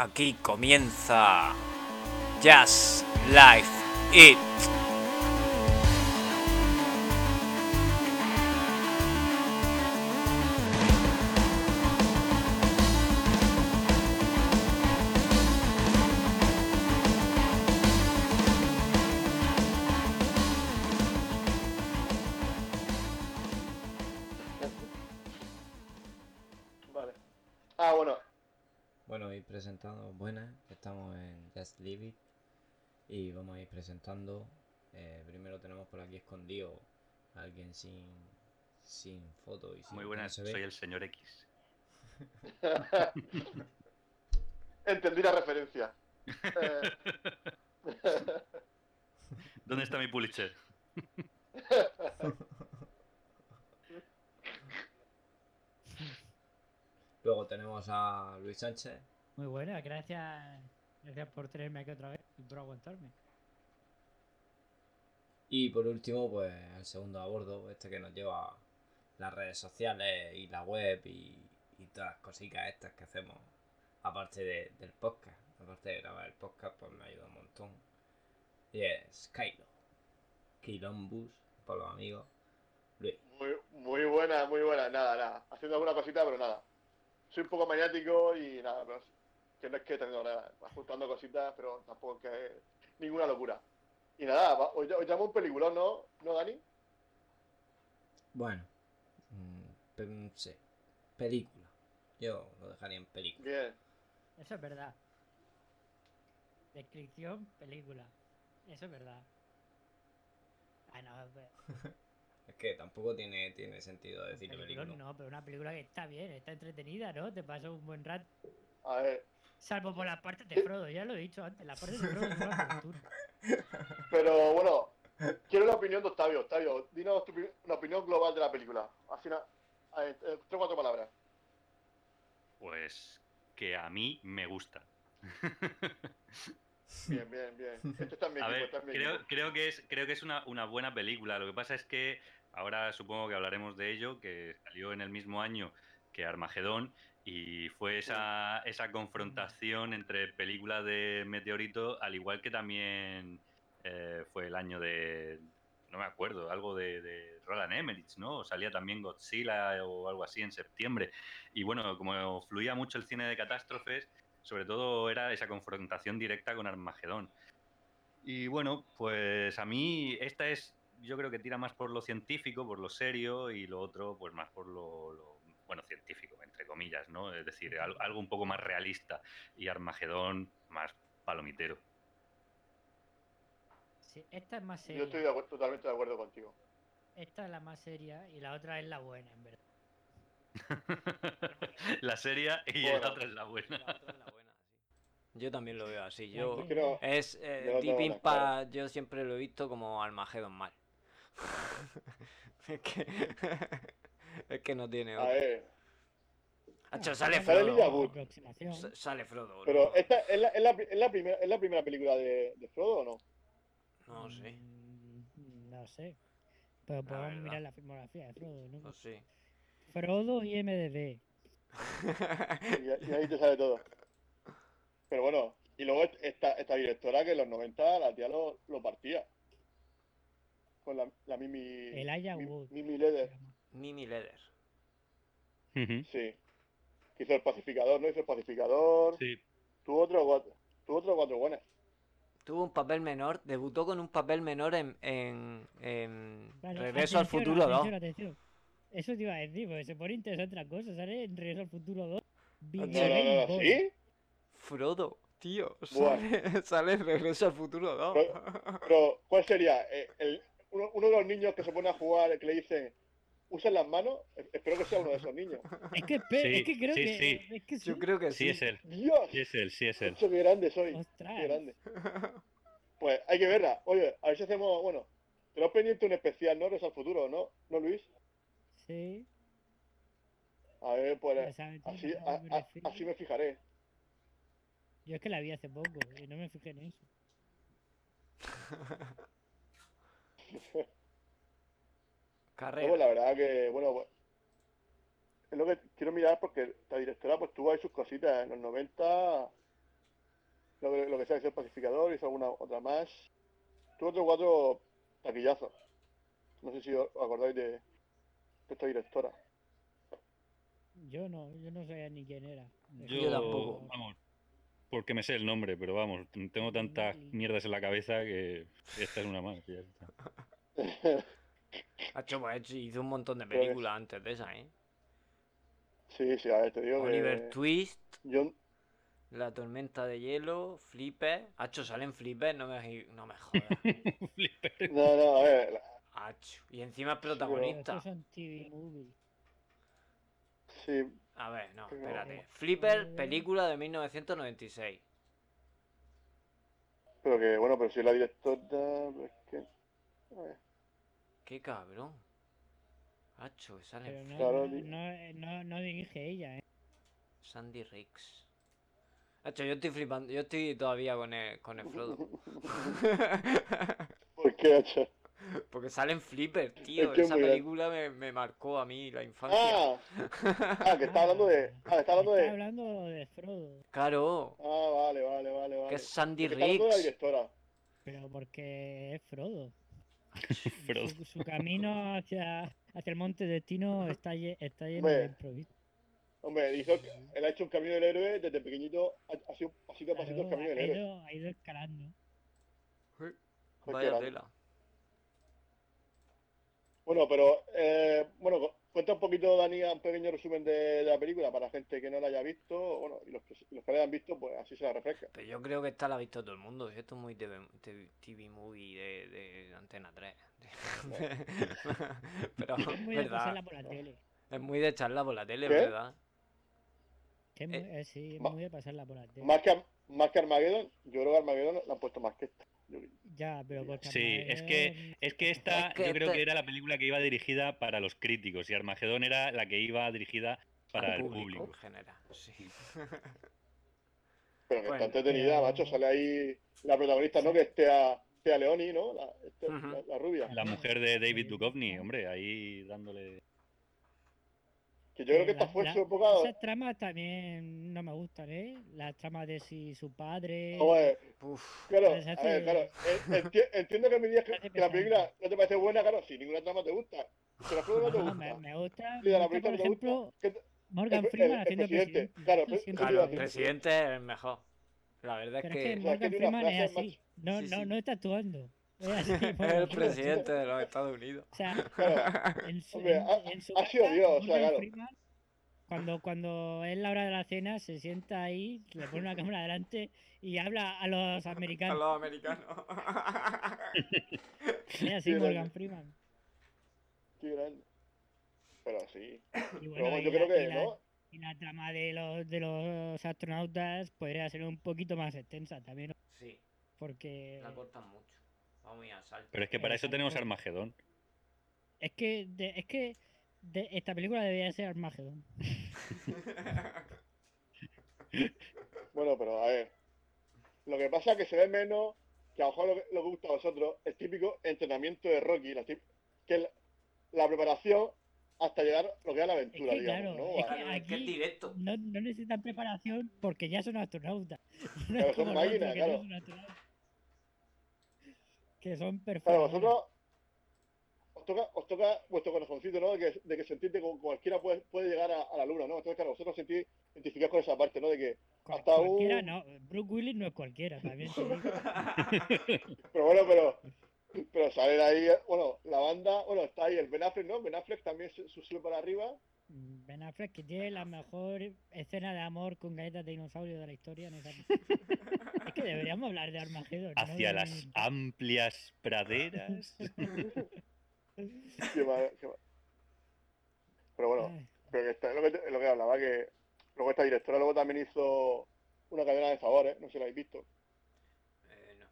Aquí comienza Just Life It. Y vamos a ir presentando. eh, primero tenemos por aquí escondido a alguien sin, sin foto y sin Muy buenas, no se ve. soy el señor X. Entendí la referencia. Eh, ¿Dónde está mi Pulitzer? Luego tenemos a Luis Sánchez. Muy buena, gracias. Gracias por tenerme aquí otra vez y por aguantarme. Y por último, pues el segundo a bordo, este que nos lleva las redes sociales y la web y, y todas las cositas estas que hacemos, aparte de- del podcast. Aparte de grabar el podcast, pues me ayuda un montón. Y es Kylo. Kilombus, por los amigos. Luis. muy, muy buena, muy buena. Nada, nada. Haciendo alguna cosita, pero nada. Soy un poco maniático y nada, pero que no es que tengo nada. Ajustando cositas, pero tampoco es que ninguna locura. Y nada, hoy, hoy llamo un peliculón, ¿no? ¿No, Dani? Bueno, mm, mm, sí, película. Yo lo dejaría en película. Bien. Eso es verdad. Descripción, película. Eso es verdad. Ah, no, pe- Es que tampoco tiene, tiene sentido decir película película. no, pero una película que está bien, está entretenida, ¿no? Te pasas un buen rato. A ver. Salvo por las partes de Frodo, ya lo he dicho antes, las partes de Frodo son una tortura. Pero bueno, quiero la opinión de Octavio. Octavio, dinos tu, una opinión global de la película. Al final, a ver, eh, tres o cuatro palabras. Pues que a mí me gusta. Bien, bien, bien. Este está en mi A ver, está en mi creo, equipo. creo que es, creo que es una, una buena película. Lo que pasa es que ahora supongo que hablaremos de ello, que salió en el mismo año que Armagedón y fue esa, esa confrontación entre películas de Meteorito, al igual que también eh, fue el año de, no me acuerdo, algo de, de Roland Emmerich, ¿no? Salía también Godzilla o algo así en septiembre. Y bueno, como fluía mucho el cine de catástrofes, sobre todo era esa confrontación directa con Armagedón. Y bueno, pues a mí esta es, yo creo que tira más por lo científico, por lo serio, y lo otro, pues más por lo, lo, bueno, científico, entre comillas, ¿no? Es decir, al- algo un poco más realista y Armagedón más palomitero. Sí, esta es más Yo seria. estoy de acuerdo- totalmente de acuerdo contigo. Esta es la más seria y la otra es la buena, en verdad. la seria y Bueno. la otra es la buena. Yo también lo veo así. Yo Es es eh, Yo Deep Impact, claro. yo siempre lo he visto como Armageddon mal. es que es que no tiene A otro. ver, Hacho, sale Frodo. Sale Frodo. pero esta es la, es la, es la primera, es la primera película de, de Frodo o no? No sé, Mm, No sé. Pero podemos mirar la filmografía de Frodo, ¿no? no sé. Frodo y MDB. Y, y ahí te sale todo. Pero bueno, y luego est- esta, esta directora que en los 90 la tía lo, lo partía. Con la, la Mimi. Elijah Mi- Wood. Mimi Leder, Mimi Leder. Sí. Que hizo el pacificador, ¿no? Hizo el pacificador. Sí, Tuvo otro cuatro. Tuvo otro cuatro buenas. Tuvo un papel menor, debutó con un papel menor en, en, en Vale, Regreso al Futuro 2. atención, atención. Eso te iba a decir, porque se pone interesante otra cosa. Sale en Regreso al Futuro 2. No, no, no. ¿sí? Frodo, tío. Sale, sale en Regreso al Futuro 2. Pero, ¿cuál sería? Eh, el- uno, uno de los niños que se pone a jugar, que le dicen, usan las manos. Eh, Espero que sea uno de esos niños. Es que, Sí, es que creo sí, que. sí. Es que sí. Yo creo que sí sí. es él. Dios, Sí es él, sí es él. Ocho, qué grande soy. Qué Ostras. grande. Pues hay que verla. Oye, a ver si hacemos, bueno, tenemos pendiente un especial, ¿no? Regreso al futuro, ¿no? ¿No, Luis? Sí. A ver, pues Precisamente así, a a- a- así me fijaré. Yo es que la vi hace poco y no me fijé en eso. Carrera. Luego, la verdad que, bueno, pues, es lo que quiero mirar porque la directora pues tuvo ahí sus cositas en los 90. lo, que- lo que sea que sea el pacificador, hizo alguna otra más. Tuvo otros cuatro taquillazos. No sé si os acordáis de, de esta directora. Yo no, yo no sabía ni quién era. Yo, Yo tampoco. vamos, porque me sé el nombre, pero vamos, tengo tantas mierdas en la cabeza que esta es una más. Hacho, pues hizo un montón de que películas antes de esa, ¿eh? sí, sí, a ver, te digo Oliver que Twist, yo, La Tormenta de Hielo, Flipper. Hacho, salen Flipper, no me, no me jodas. Flipper. no, no, a ver, la- Hacho. Y encima es protagonista. Sí, A ver, no, espérate. Flipper, película de 1996. pero que bueno, pero si la directora, pues que, a ver, Qué cabrón. Hacho, que sale Pero no, Claro, no, di- no, no- no dirige ella, ¿eh? Sandy Riggs. Hacho, yo estoy flipando. Yo estoy todavía con el, con el Frodo. ¿por qué, hacho? Porque salen Flipper, tío. Es que es Esa película me, me marcó a mí la infancia. Ah, ah, que está hablando de, ah, está hablando Está de, hablando de Frodo, Claro, ah, vale, vale, vale, vale. que es Sandy está Riggs. pero porque es Frodo. Frodo. Su, su camino hacia, hacia el monte destino está, lle- está lleno Hombre, de improviso. Hombre, hizo, él ha hecho un camino del héroe desde pequeñito, ha, ha sido pasito a pasito el camino del ha, héroe. ha ido escalando. Vaya tela. Bueno, pero, eh, bueno, cuenta un poquito, Dani, un pequeño resumen de, de la película para gente que no la haya visto, bueno, y los que, los que la hayan visto, pues así se la refresca. Pero yo creo que esta la ha visto todo el mundo. Esto es muy TV, TV, movie de, de Antena 3. Pero Es muy de pasarla verdad. por la tele. Es muy de charla por la tele, ¿Qué? ¿verdad? Que es muy, Eh, eh, sí, es muy de pasarla por la tele. Más que, más que Armageddon, yo creo que Armageddon la han puesto más que esta. Ya, pero porque Sí, es que, es que esta Es que yo creo que era la película que iba dirigida para los críticos y Armagedón era la que iba dirigida para el público público. en general. Sí. Pero que Bueno, está entretenida, pero- macho, sale ahí la protagonista, ¿no? Que es Tea, Tea Leoni, ¿no? Este- la, la rubia. La mujer de David Duchovny, hombre, ahí dándole... Que yo creo que esta la- fue la- su época... Esas tramas también no me gustan, ¿eh? Las tramas de si su padre. Hombre, Uf. Claro, Pues a hace- ver, claro. eh, enti- entiendo que me digas que, que la película no te parece buena, claro, si ninguna trama te gusta. Si la película no te No, gusta. me, me gusta, si la película por no te ejemplo, gusta. ¿qué te- Morgan el- Freeman el haciendo presidente, presidente. claro, el- siempre Claro, el presidente es el mejor. La verdad es Pero que es que O sea, que Morgan Freeman es así. No, Sí, no, sí. no está actuando. Es así, el presidente de los Estados Unidos. O sea, en su, Hombre, ha- en su ha sido casa, Dios, o sea, claro. Freeman, cuando, cuando es la hora de la cena, se sienta ahí, le pone una cámara delante y habla a los A americanos. los americanos. Es así Sí, Morgan grande. Freeman. qué grande. Pero sí. Y bueno, yo la- creo y que, la- ¿no? Y la trama de los, de los astronautas podría ser un poquito más extensa también, Sí, porque la cortan mucho. Va muy a salto. Pero es que para eso tenemos. Armagedón. es que, de- es que de- esta película debería ser Armageddon. Bueno, pero a ver. Lo que pasa es que se ve menos, que a lo mejor lo que, lo que gusta a vosotros, el típico entrenamiento de Rocky, la tip- que es la, la preparación hasta llegar a lo que es la aventura, que, digamos, claro, ¿no? es que es directo. No, no necesitan preparación porque ya son astronautas. No es son máquinas, no claro. son astronautas. Que son Claro, perfectos. vosotros os toca, os toca vuestro corazoncito, ¿no? De que, de que sentís que cualquiera puede, puede llegar a, a la luna, ¿no? Entonces, claro, vosotros sentís, identificáis con esa parte, ¿no? De que, hasta cualquiera un- no. Brooke Willis no es cualquiera, también pero bueno, pero, pero salen ahí, bueno, la banda, bueno, está ahí el Ben Affleck, ¿no? Ben Affleck también se sube para arriba. Ben Affleck que tiene la mejor escena de amor con galletas de dinosaurio de la historia en esa Es que deberíamos hablar de Armageddon. ¿no? Hacia las amplias praderas. Qué mal- qué mal. Pero bueno, pero que está, es lo que, te- lo que hablaba, que luego esta directora luego también hizo una cadena de favores, no sé si la habéis visto. Eh, no.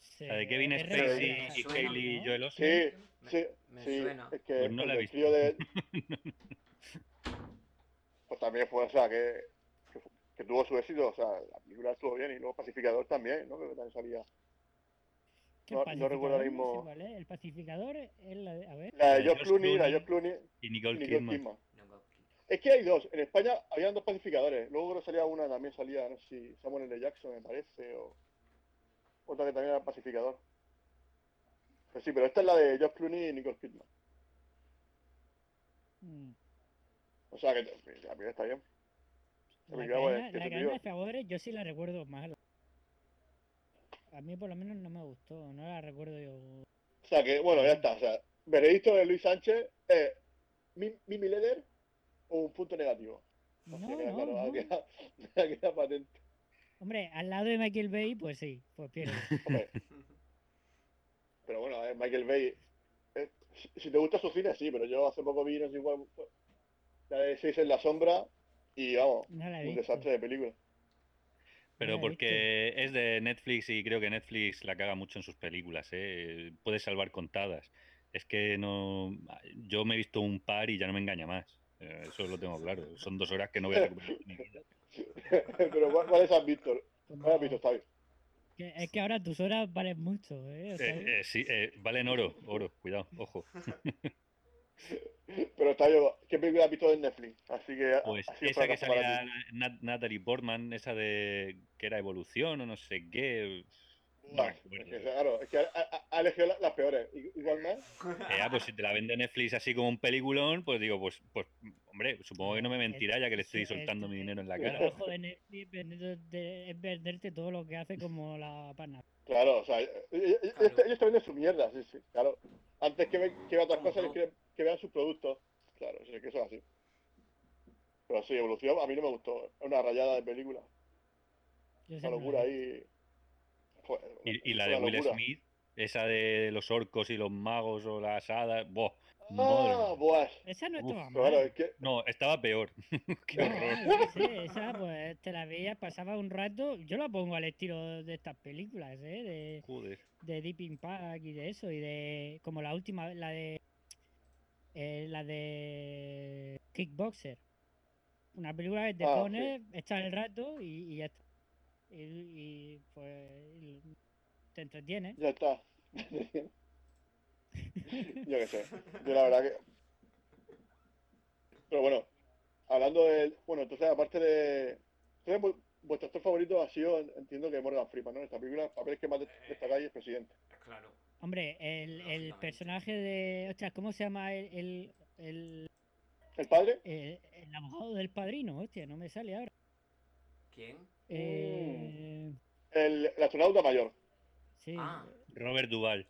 se- La de Kevin Spacey y suena, Hailey ¿no? Joel Osment. Sí, Me- sí, me sí, suena. es que Pues no la he visto. de... Pues también fue, o sea, que, que, que tuvo su éxito, o sea, la película estuvo bien y luego Pacificador también, ¿no? Creo que también salía. ¿Qué no- no recuerdo ahora pacificador? mismo. es. El pacificador es la de. A ver. La de George Clooney, la de Clooney George Clooney Y Nicole Nicole Kidman. Es que hay dos. En España habían dos pacificadores. Luego creo que salía una, también salía, no sé si Samuel L. Jackson, me parece, o otra que también era pacificador. Pues sí, pero esta es la de George Clooney y Nicole Kidman. Mm. O sea que la primera está bien. La cadena, que la cadena de favores yo sí la recuerdo mal. A mí por lo menos no me gustó, no la recuerdo yo. O sea que, bueno, ya está. O sea, veredicto de Luis Sánchez mi, Mimi Leder o un punto negativo. No, claro, no. queda, queda patente. Hombre, al lado de Michael Bay, pues sí, pues pierde. Hombre. Pero bueno, eh, Michael Bay. eh, si, si te gusta su cine, sí, pero yo hace poco vi, no sé igual, la de Seis en la sombra y vamos, No la un visto. desastre de película. Pero he porque es de Netflix y creo que Netflix la caga mucho en sus películas, ¿eh? Puedes salvar contadas. Es que no. Yo me he visto un par y ya no me engaña más. Eh, Eso lo tengo claro. Son dos horas que no voy a recuperar en mi vida. pero ¿cuál- ¿cuáles has visto? Como- ¿Cuál has visto, Xavi? es que ahora tus horas valen mucho, ¿eh? O sea, Eh, eh, sí, eh, valen oro, oro, cuidado, ojo. Pero está yo, ¿qué película has visto en Netflix? Así que. Pues así esa que salía. Nat- Natalie Portman, esa de que era evolución o no sé qué. No Buah, recuerdo. es que, claro, es que ha, ha- ha elegido la- las peores. Igual más. Eh, pues si te la vende Netflix así como un peliculón, pues digo, pues, pues hombre, supongo que no me mentirá ya que le estoy soltando el- mi dinero en la el cara. trabajo de Netflix es venderte, es venderte todo lo que hace como la pana. Claro, o sea, ellos, ellos- ellos te- ellos te venden su mierda, sí, sí, claro. Antes que, que vean otras cosas, todo. que, que vean sus productos. Claro, sí, que eso es así. Pero sí, Evolución a mí no me gustó. Es una rayada de película. Una locura ahí. Y, y la de Will locura. Smith, esa de los orcos y los magos o las hadas, ¡boh! Ah, buah. Esa no Uf, estaba mal. Pero claro, es que. No, estaba peor. Qué horror. sé, esa pues te la veías, pasaba un rato. Yo la pongo al estilo de estas películas, ¿eh? De, Joder. de Deep Impact y de eso, y de. Como la última, la de. Eh, la de. Kickboxer. Una película que te Ah, sí. pones, echas el rato y, y ya está. Y, y, pues. y te entretiene. Ya está. Yo qué sé. Yo la verdad que. Pero bueno, hablando del. Bueno, entonces, aparte de. Entonces, vu- vuestro actor favorito ha sido, entiendo que Morgan Freeman, ¿no? En esta película, el papel que más de- destacáis es presidente. Claro. Hombre, el, el personaje de. Ostras, ¿cómo se llama el, el, el, ¿El padre? el- el abogado del padrino? Hostia, no me sale ahora. ¿Quién? Eh, El, el astronauta mayor. sí, Ah. Robert Duval.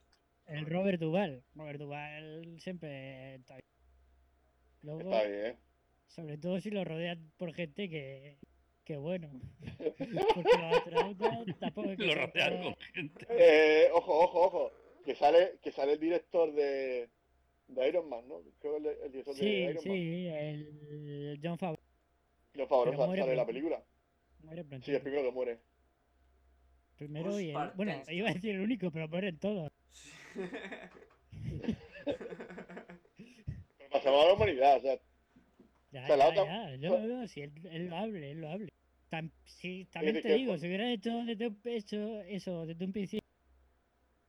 el Robert Duval. Robert Duval siempre está bien. Luego, Está bien, ¿eh? sobre todo si lo rodean por gente que, que bueno. Porque los astronautas tampoco es que Lo rodean con gente. Eh, ojo, ojo, ojo. Que sale, que sale el director de, de Iron Man, ¿no? Creo que el, el director de Sí, Iron Man. sí, el John Favreau. Lo Pero muere sale en la película. Muere Sí, el primero que muere. Primero y el, bueno, iba a decir el único, pero mueren todos. Pero salvar a la humanidad, o sea, Ya, O sea, la ya, otra- ya, No, no, si él, él lo hable, él lo hable. Sí, también de te digo, si hubieran hecho desde un, hecho eso desde un principio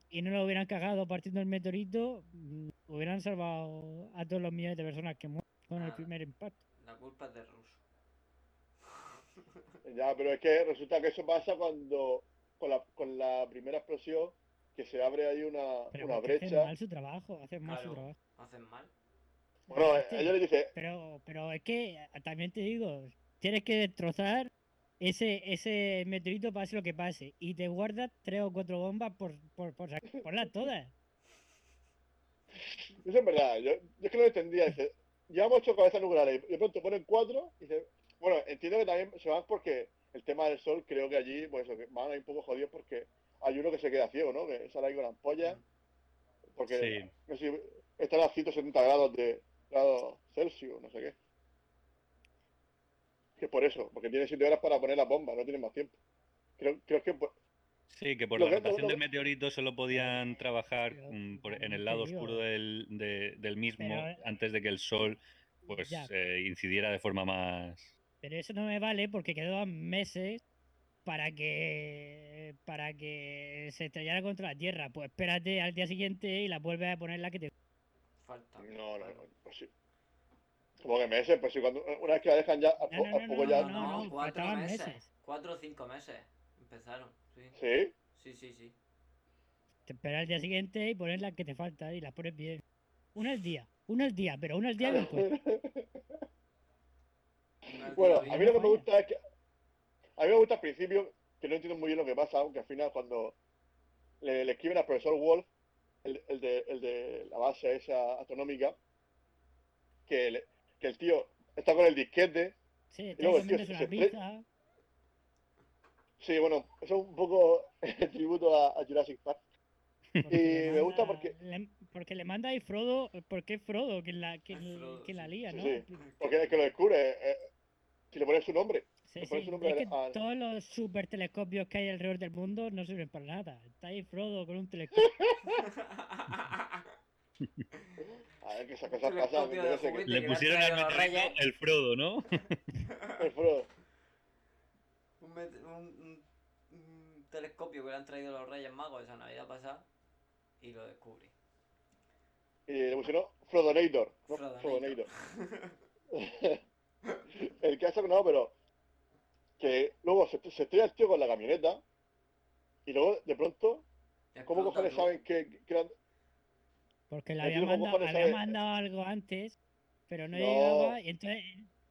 y no lo hubieran cagado partiendo el meteorito, mm, hubieran salvado a todos los millones de personas que mueren con el Ah. primer impacto. La culpa es de Russo. ya, pero es que resulta que eso pasa cuando, con la, con la primera explosión, que se abre ahí una, Pero una porque hacen brecha. mal su trabajo, hacen mal su trabajo. ¿Hacen mal? Bueno, Es que- ellos le dicen, pero, pero es que eh, también te digo, tienes que destrozar ese, ese meteorito pase lo que pase y te guardas tres o cuatro bombas por, por, por, ponlas todas. eso es verdad, yo, yo es que no lo entendía, dice, llevamos ocho cabezas nucleares y de pronto ponen cuatro y dice, bueno, entiendo que también se van porque el tema del sol, creo que allí, pues eso, que van ahí un poco jodidos porque hay uno que se queda ciego, ¿no? Que sale ahí con ampollas, porque Sí. no sé, si están a 170 grados de grados Celsius, no sé qué. Que es por eso, porque tiene 7 horas para poner la bomba, no tiene más tiempo. Creo, creo que por- Sí, que por Lo la que- rotación lo- del meteorito solo podían trabajar mm, por- en el lado oscuro del, de- del mismo Pero- antes de que el sol pues eh, incidiera de forma más... Pero eso no me vale porque quedaban meses para que para que se estrellara contra la Tierra. Pues espérate al día siguiente y la vuelves a poner la que te... Falta. no, no, no, pues sí. Como que meses, pues si cuando, una vez que la dejan ya, No, no, poco no, ya. no, no, cuatro meses. meses. Cuatro o cinco meses empezaron. Sí, Sí. sí, sí. sí. Te esperas al día siguiente y pones las que te faltan y las pones bien. Una al día, una al día, pero una al día. Una Bueno, a mí lo que me gusta es que. A mí me gusta al principio, que no entiendo muy bien lo que pasa, aunque al final cuando le, le escriben al profesor Wolf, el, el de, el de la base esa astronómica, que, le- que el tío está con el disquete. Sí, luego el tío se una estre- pizza. Sí, bueno, eso es un poco el tributo a, a Jurassic Park. porque Y me gusta porque- le- porque le manda ahí Frodo, porque es Frodo quien la, Es Frodo, quien la lía, Sí, ¿no? sí. Porque el que lo descubre, eh, si le pones su nombre. Sí, Le sí, pones su nombre es que al- todos los super telescopios que hay alrededor del mundo no sirven para nada. Está ahí Frodo con un telescopio. A ver, que esas cosas pasan. Que-. Le pusieron al reyes. el Frodo, ¿no? el Frodo. un, met- un- un- un telescopio que le han traído los Reyes Magos esa Navidad pasada y lo descubre. Y le pusieron Frodonator. ¿no? Frodonator. Frodonator. el caso que no, pero que luego se, se estrella el tío con la camioneta y luego de pronto, ¿cómo cojones saben que, que Porque le había tío, ¿cómo mandado, había algo antes, pero no, No. llegaba. Y entonces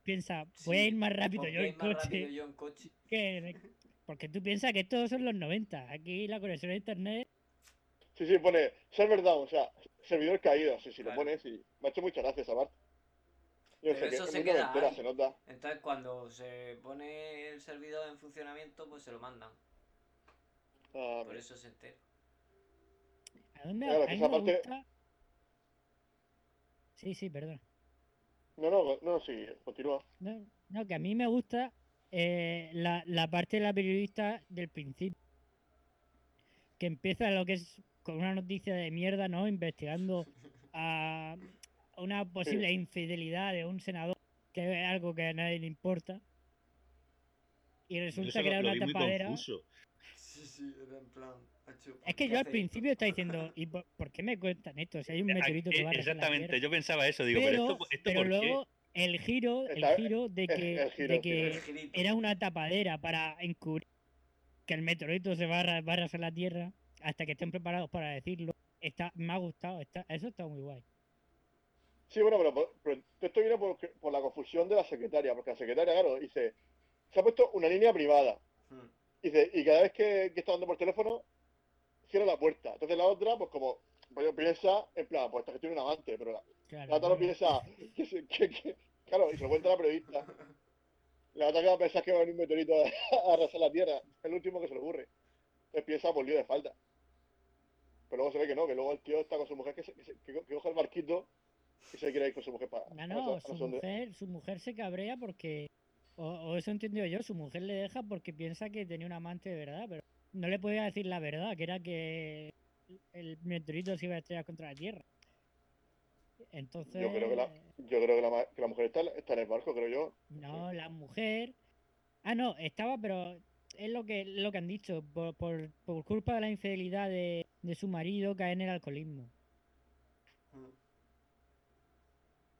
piensa, voy a ir más rápido yo en más rápido coche. yo en coche. que- Porque tú piensas que estos son los 90. Aquí la conexión a internet. Sí, sí, pone server down, o sea, servidor caído. Sí, sí, Claro. lo pones y me ha hecho muchas gracias, aparte. Yo Pero sé que eso es se queda se nota. Entonces cuando se pone el servidor en funcionamiento, pues se lo mandan. Ah, Por eso se entera. A me, Claro, a mí me parte- gusta. Sí, sí, perdón. No, no, no, sí, continúa. No, no, que a mí me gusta eh, la, la parte de la periodista del principio. Que empieza lo que es con una noticia de mierda, ¿no? Investigando a una posible infidelidad de un senador, que es algo que a nadie le importa. Y resulta eso que era lo una vi muy tapadera. confuso. Sí, sí, era en plan. Es que yo al principio estaba diciendo, ¿y por, por qué me cuentan esto? Si hay un Eh, meteorito que eh, va a arrasar la Exactamente, yo pensaba eso, digo, pero, pero, esto, esto pero por qué? luego el giro, el giro de que, el giro, de que era una tapadera para encubrir que el meteorito se va a, va a arrasar la Tierra hasta que estén preparados para decirlo. Está, me ha gustado, está, eso está muy guay. Sí, bueno, pero, esto viene por, por la confusión de la secretaria, porque la secretaria, claro, dice, se ha puesto una línea privada, Hmm. dice, y cada vez que, que está hablando por teléfono, cierra la puerta. Entonces la otra, pues como, pues piensa, en plan, pues esta que tiene un amante, pero la, Claro, la otra no piensa, que, se- que- que- claro, y se lo cuenta la periodista. La otra que va a pensar que va a venir un meteorito a, a arrasar la Tierra, es el último que se le ocurre. Entonces piensa por lío de falta. Pero luego se ve que no, que luego el tío está con su mujer, que, se- que, se- que co- que coge el barquito y se quiere ir con su mujer para... No, no, su mujer, su mujer se cabrea porque, o, o eso he entendido yo, su mujer le deja porque piensa que tenía un amante de verdad, pero no le podía decir la verdad, que era que el meteorito se iba a estrellar contra la Tierra. Entonces, Yo creo que la, yo creo que la, que la mujer está, está en el barco, creo yo. no, la mujer... Ah, no, estaba, pero es lo que, lo que han dicho, por, por, por culpa de la infidelidad de, de su marido cae en el alcoholismo. Hmm.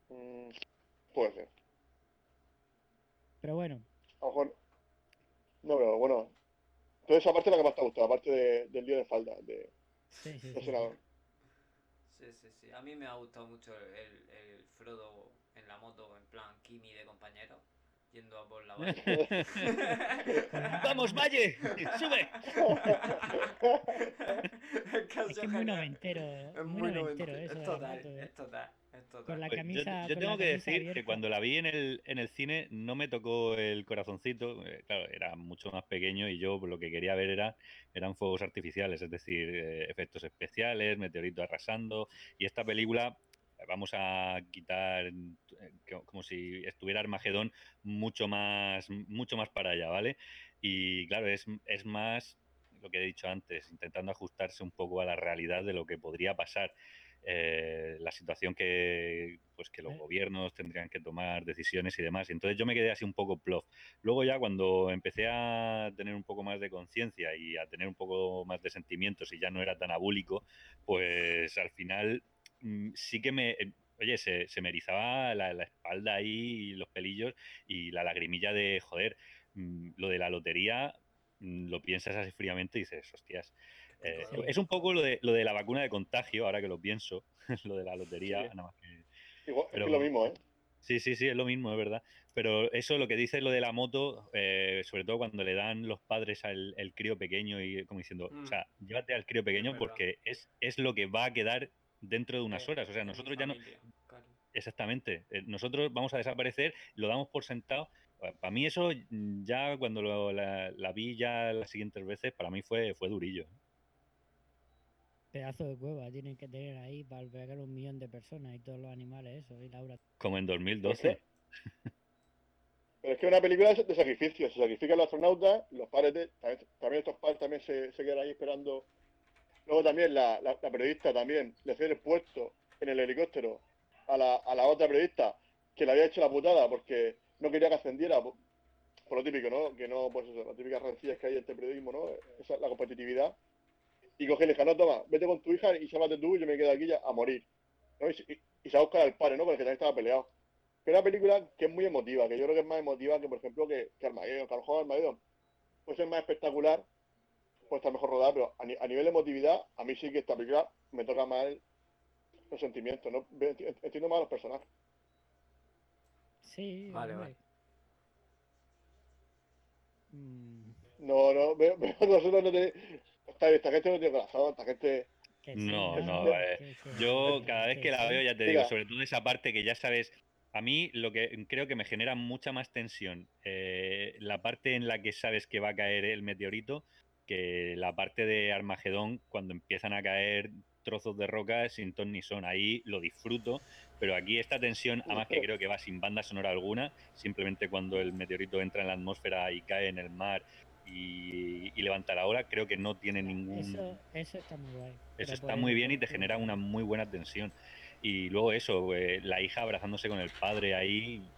Mm, puede ser. Pero bueno, A lo mejor... No, pero bueno. Entonces esa parte es la que más te ha gustado, aparte de- del lío de falda, de, sí, sí, sí, sí. senador. Sí, sí, sí. A mí me ha gustado mucho el, el Frodo en la moto, en plan Kimi de compañero, yendo a por la valle. ¡Vamos, Valle! ¡Sube! Es que es muy noventero, Es muy muy noventero noventero. eso Es la total, ¿eh? es total, es total. Con la Pues yo- camisa. yo, con tengo la que decir que abierta. cuando la vi en el, en el cine no me tocó el corazoncito, eh, claro, era mucho más pequeño y yo lo que quería ver era eran fuegos artificiales, es decir, eh, efectos especiales, meteoritos arrasando y esta película vamos a quitar eh, co- como si estuviera Armagedón mucho más mucho más para allá, ¿vale? Y claro, es, es más lo que he dicho antes, intentando ajustarse un poco a la realidad de lo que podría pasar eh, la situación que pues que los Eh. gobiernos tendrían que tomar decisiones y demás. Y entonces yo me quedé así un poco plof. Luego ya cuando empecé a tener un poco más de conciencia y a tener un poco más de sentimientos y ya no era tan abúlico, pues al final mm, sí que me, oye, se, se me erizaba la, la espalda ahí y los pelillos y la lagrimilla de, joder, mm, lo de la lotería, mm, lo piensas así fríamente y dices, hostias. Eh. Es un poco lo de, lo de la vacuna de contagio, ahora que lo pienso, lo de la lotería. Sí. nada más que- Igual, Pero- es lo mismo, ¿eh? Sí, sí, sí, es lo mismo, es verdad. Pero eso, lo que dice lo de la moto, eh, sobre todo cuando le dan los padres al el crío pequeño y como diciendo, Mm. o sea, llévate al crío pequeño porque es, es lo que va a quedar dentro de unas horas. O sea, nosotros ya no, claro. exactamente, eh, nosotros vamos a desaparecer, lo damos por sentado. Para mí eso, mm, ya cuando lo- la, la vi ya las siguientes veces, para mí fue, fue durillo. Pedazo de cueva tienen que tener ahí para albergar un millón de personas y todos los animales, eso. Y Laura. Como en 2012. Pero es que una película de de sacrificio. Se sacrifican los astronautas, los padres de- también, también estos padres también se, se quedan ahí esperando. Luego también la, la- la periodista también le cede el puesto en el helicóptero a la, a la otra periodista que le había hecho la putada porque no quería que ascendiera. Por, por lo típico, ¿no? Que no, pues eso, las típicas rencillas que hay entre periodismo, ¿no? Esa es la competitividad. Y coge y le dice, no, toma, vete con tu hija y sálvate tú y yo me quedo aquí ya a morir. ¿no? Y, se- y- y se va a buscar al padre, ¿no? Con el que también estaba peleado. Que es una película que es muy emotiva, que yo creo que es más emotiva que, por ejemplo, que, que Armageddon. Que a lo mejor Armageddon puede ser más espectacular, puede estar mejor rodada, pero a, ni- a nivel de emotividad, a mí sí que esta película me toca más el- los sentimientos, ¿no? Entiendo más a los personajes. Sí, Vale, vale. Mm, No, no, veo, veo que vosotros no tenéis... Esta, esta gente no tiene corazón, esta gente... No, no, eh, Yo cada vez que la veo, ya te digo, sobre todo esa parte que ya sabes, a mí lo que creo que me genera mucha más tensión, eh, la parte en la que sabes que va a caer el meteorito, que la parte de Armagedón cuando empiezan a caer trozos de roca sin ton ni son. Ahí lo disfruto, pero aquí esta tensión, además que creo que va sin banda sonora alguna, simplemente cuando el meteorito entra en la atmósfera y cae en el mar y, y levanta la ola, creo que no tiene ningún... Eso, eso está muy guay. Eso está muy bien y te genera una muy buena tensión. Y luego eso, eh, la hija abrazándose con el padre ahí,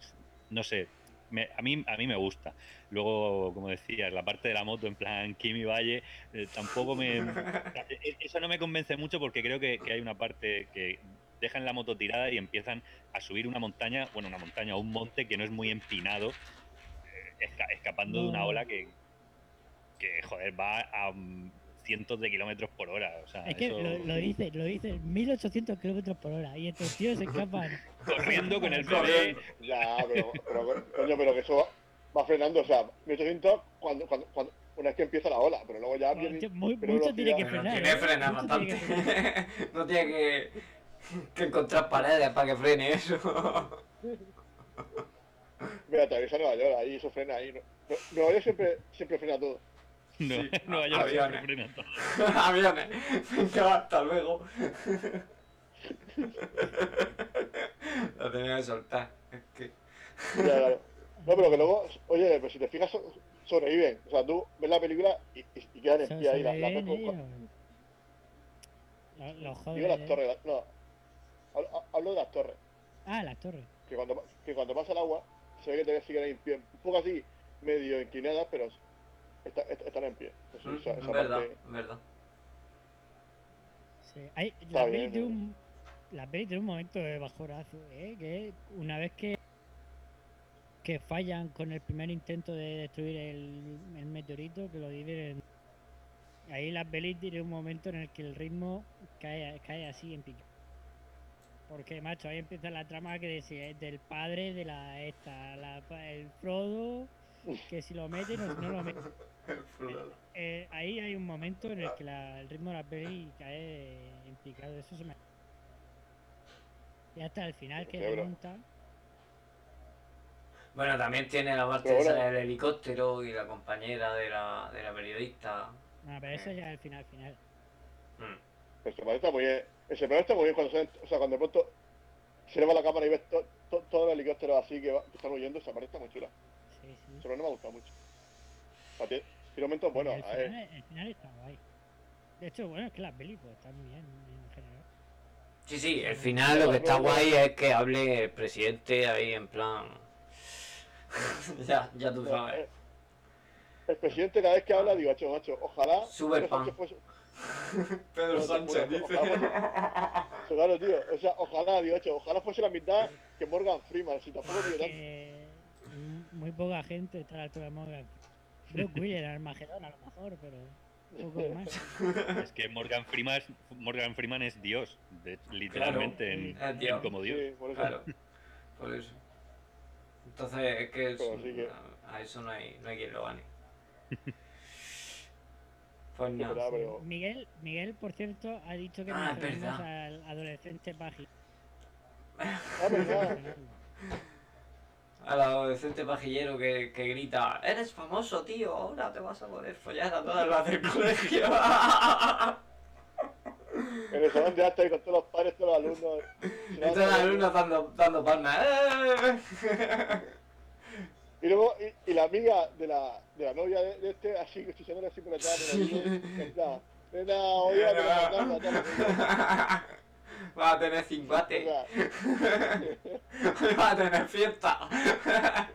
no sé, me- a, mí, a mí me gusta. Luego, como decías, la parte de la moto en plan Kimi Valle, eh, tampoco me... e- Eso no me convence mucho porque creo que, que hay una parte que dejan la moto tirada y empiezan a subir una montaña, bueno, una montaña o un monte que no es muy empinado, eh, esca- escapando de una No. ola que, que, joder, va a cientos de kilómetros por hora. O sea, Es que eso- lo, lo dice, lo dice, 1800 kilómetros por hora. Y estos tíos se escapan. corriendo con el bebé. Ya, pero, pero, coño, pero que eso va, va frenando, o sea, 1800 cuando, cuando, cuando, una vez que empieza la ola, pero luego ya muy- pero mucho tiene que frenar. tiene ¿eh? frena Mucho tiene bastante. que frenar. no tiene que, que encontrar paredes para que frene eso. Mira, atraviesa Nueva York, ahí eso frena ahí. Nueva York siempre, siempre frena todo. No, Sí, Nueva York aviones. Aviones. Venga, hasta luego. Lo tenía que soltar. Es que. Ya. No, pero que luego, oye, pero si te fijas, so- sobreviven. O sea, tú ves la película y, y, y quedan en pie ahí. se La, la, ven con- ellos. con- Los, los digo las jóvenes. torres, la- no. Hablo, hablo de las torres. Ah, las torres. Que cuando, que cuando pasa el agua, se ve que todavía siguen ahí en pie. Un poco así, medio inclinadas, pero está- est- están en pie. Eso- Mm, esa- Es esa verdad, parte- es verdad. Sí. Hay, la, peli bien, tiene un, la peli tiene un momento de bajorazo, ¿eh? Que una vez que que fallan con el primer intento de destruir el, el meteorito, que lo dividen. Ahí la peli tiene un momento en el que el ritmo cae, cae así en pique. Porque, macho, ahí empieza la trama que decía, es del padre de la esta, la, el Frodo, que si lo mete no, no lo mete. Eh, ahí hay un momento en el que la- el ritmo de la peli cae en picado. Eso se me. Y hasta el final que remonta. Bueno, también tiene la parte esa del helicóptero y la compañera de la, de la periodista. No, pero eso ya es el final, final. Mm. El separador está muy bien. El separador está muy bien cuando, se, o sea, cuando de pronto se eleva la cámara y ves to- to- todo el helicóptero así que, va- que están huyendo, el separador está muy chula. Sí. El no me ha gustado mucho. Tiene, momentos buenos. el, a ver, final, el final está guay. De hecho, bueno, es que la peli pues, está muy bien en general. Sí, sí, el final lo que está guay es que hable el presidente ahí en plan. ya, ya tú sabes. eh, el presidente cada vez que habla digo, macho, macho, ojalá Super Pedro fan. Sánchez fuese, Pedro Sánchez dice. ojalá tío. O sea, ojalá, digo, hecho, ojalá fuese la mitad que Morgan Freeman, si tampoco digo tanto. Muy poca gente está a la altura de Morgan. Willis en Armagedón, a lo mejor, pero poco más. Es que Morgan Freeman, es- Morgan Freeman es Dios, de- literalmente en, es Dios. en como Dios. Sí, por eso. Claro, por eso. Entonces, es que, es- a, a eso no hay, no hay quien lo gane. Pues Es no. verdad, pero. Miguel, Miguel, por cierto, ha dicho que Ah, nos al adolescente Pagi. Ah, verdad. Al adolescente pajillero que, que grita, eres famoso, tío, ahora te vas a poder follar a todas las del colegio. En el salón de acta y con todos los padres, todos los alumnos. y todos los alumnos dando, dando palmas. Y luego, y, y la amiga de la, de la novia de, de este, así, chillándole así por detrás, de la nena, oye, que la casa, tal, Va a tener cincuate. tal. Va a tener fiesta.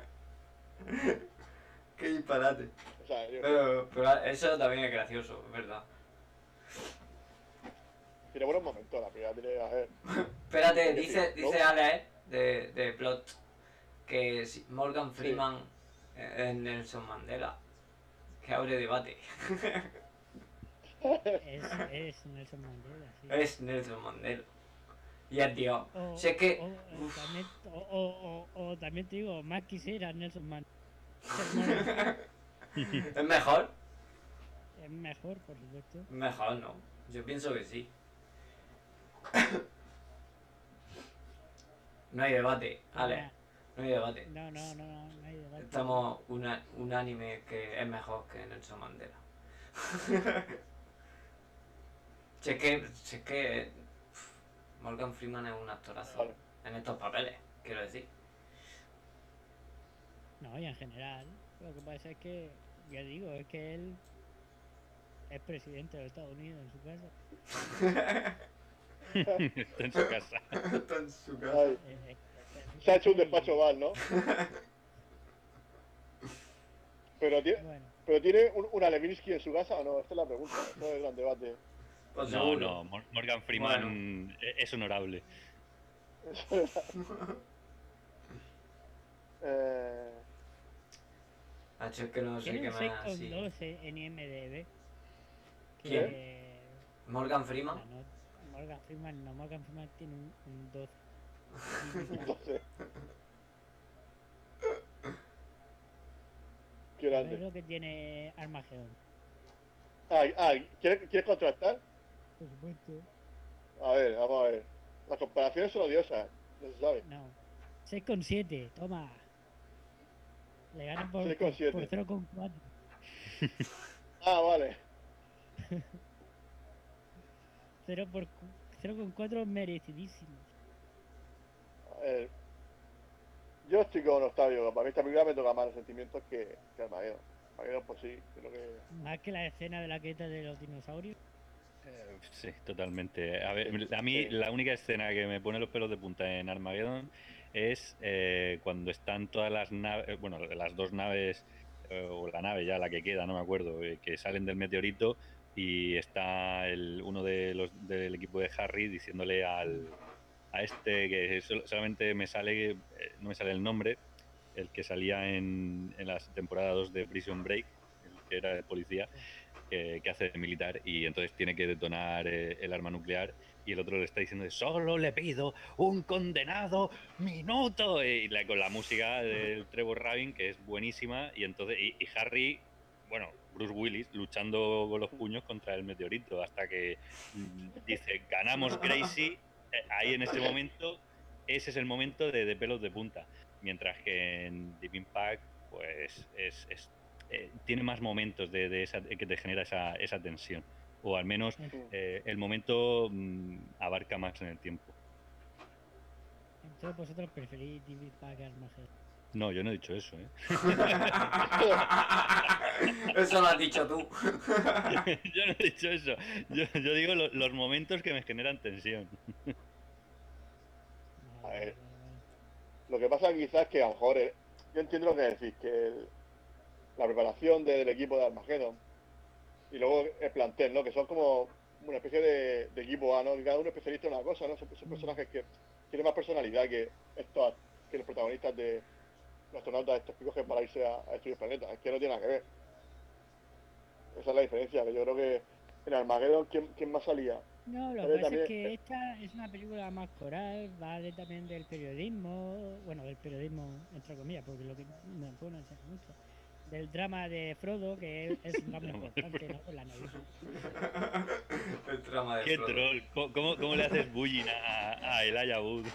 Qué disparate. O sea, yo- Pero, pero eso también es gracioso, es verdad. tiene buenos momentos la amiga, tiene, a ver. Espérate, Sí, dice, sí, dice ¿no? Alex de, de Plot que si Morgan Freeman es Nelson Mandela. Que abre debate. Es, es Nelson Mandela, sí. Es Nelson Mandela. Y es Dios. O, Si es que. o, uf, también, o, o, o, o también te digo, más quisiera Nelson Mandela. es mejor. Es mejor, por supuesto. Mejor no. Yo pienso que sí. No hay debate, Ale. No hay debate. No, no, no, no, no hay debate. Estamos una, unánime que es mejor que Nelson Mandela. si es que, si es que uf, Morgan Freeman es un actorazo Vale. en estos papeles, quiero decir. No, y en general, lo que pasa es que, ya digo, es que él es presidente de Estados Unidos en su casa. Está en su casa. Está en su Ay, Eh, eh, se ha hecho un despacho mal, ¿no? Pero tiene, Bueno, pero tiene un, una Levinsky en su casa o no, esta es la pregunta, eso es el gran debate. Pues No, seguro. no, Mor- Morgan Freeman e- es honorable. Eh, Hacho, es que no sé qué más así. 6,12 en IMDB. ¿Quién? Que, Morgan Freeman. sea, no, Morgan Freeman, no, Morgan Freeman tiene un, un 12. entonces. Qué Es grande. lo que tiene Armageddon, Ah, ah, ¿quieres, ¿quieres contrastar? Por supuesto. A ver, vamos a ver. Las comparaciones son odiosas, no se sabe. No. 6,7, toma. Le ganan por, 6,7. por 0,4. Ah, vale. 0 por cu- 0,4 merecidísimo. A ver. Yo estoy con Octavio, para mí esta película me toca más los sentimientos que, que Armageddon. Armageddon, pues sí, creo que... Más que la escena de la queta de los dinosaurios. Eh, Sí, totalmente. A, ver, a mí la única escena que me pone los pelos de punta en Armageddon es eh, cuando están todas las naves, bueno, las dos naves, eh, o la nave ya, la que queda, no me acuerdo, eh, que salen del meteorito y está el, uno de los del equipo de Harry diciéndole al, a este que sol- solamente me sale, eh, no me sale el nombre, el que salía en, en la temporada 2 de Prison Break, el que era el policía, que, que hace de militar y entonces tiene que detonar eh, el arma nuclear y el otro le está diciendo solo le pido un condenado minuto y la- con la música del Trevor Rabin que es buenísima y entonces y, y Harry bueno Bruce Willis luchando con los puños contra el meteorito hasta que mm, dice ganamos Gracie eh, ahí en ese momento ese es el momento de, de pelos de punta. Mientras que en Deep Impact pues es, es- eh, tiene más momentos de, de esa, que te genera esa, esa tensión o al menos eh, el momento mm, abarca más en el tiempo. Entonces vosotros preferís David Pack a Armageddon. No, yo no he dicho eso, ¿eh? Eso lo has dicho tú. yo no he dicho eso. Yo, yo digo lo- los momentos que me generan tensión. A ver. Lo que pasa quizás es que a lo mejor, eh, yo entiendo lo que decís, que el- la preparación del equipo de Armageddon y luego el plantel, ¿no? Que son como una especie de, de equipo A, ¿no? Cada uno es especialista en una cosa, ¿no? Son, son personajes que tienen más personalidad que estos, que los protagonistas de los astronautas estos que cogen para irse a, a destruir planetas. Es que no tiene nada que ver. Esa es la diferencia, que yo creo que en Armageddon, ¿quién, quién más salía? No, lo que pasa es que esta es una película más coral, vale también del periodismo, bueno, del periodismo entre comillas, porque lo que no no enseñar mucho. Del drama de Frodo, que es, es un drama Drama importante, ¿no? En la novela. El trama de Qué Frodo. troll. ¿Cómo, cómo, cómo le haces bullying a, a Elijah Wood?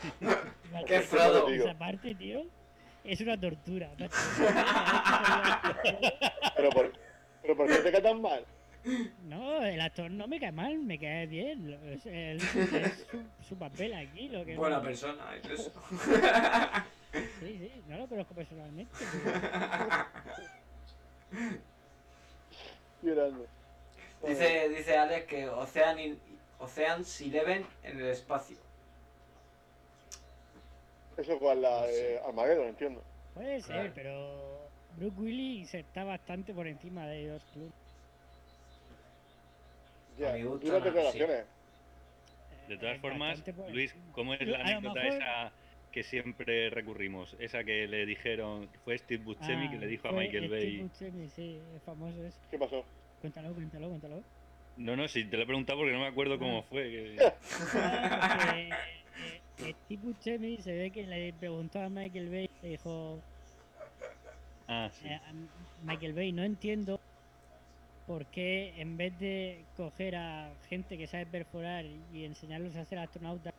¿Qué Frodo? Esa parte, tío, es una tortura. Pero por, pero ¿por qué te cae tan mal? No, el actor no me cae mal, me cae bien. Es, es- es su, su papel aquí. Lo que Buena no- persona, es eso. Sí, sí, no lo conozco personalmente. Qué Dice, dice Alex que Ocean in- Ocean's Eleven en el espacio. Eso con la No sé. de Armageddon, entiendo. Puede ser, Claro. pero Brooke Willis está bastante por encima de ellos. Ya, duras sí. declaraciones. De todas Eh, formas, Luis. ¿cómo es Yo- la anécdota mejor- esa que siempre recurrimos? Esa que le dijeron, fue Steve Buscemi que Ah, le dijo a fue Michael Steve Bay. Buscemi, sí, es famoso ese. ¿Qué pasó? Cuéntalo, cuéntalo, cuéntalo. No, no, si te lo he preguntado porque no me acuerdo cómo fue. que- Ah, que, eh, Steve Buscemi se ve que le preguntó a Michael Bay, le dijo, Ah, sí. eh, Michael Bay, no entiendo por qué en vez de coger a gente que sabe perforar y enseñarlos a ser astronautas,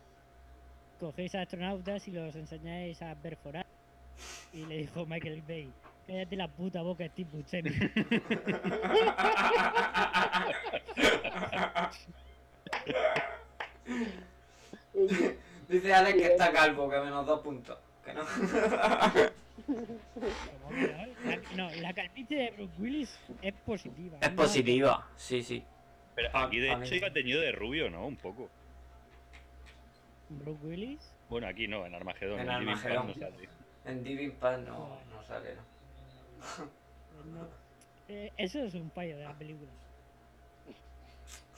cogéis a astronautas y los enseñáis a perforar. Y le dijo Michael Bay, cállate la puta boca, Steve Buscemi. Dice Alex que está calvo, que menos dos puntos. Que no. No, la, calvicie de Bruce Willis es positiva. Es no- positiva, sí, sí. Pero a- aquí de hecho iba teñido de rubio, ¿no? Un poco. Bruce Willis. Bueno, aquí no, en Armagedón. En en Armagedón. no sale. En Diving Path no, no sale, ¿no? eh, no- eh, eso es un fallo de la película.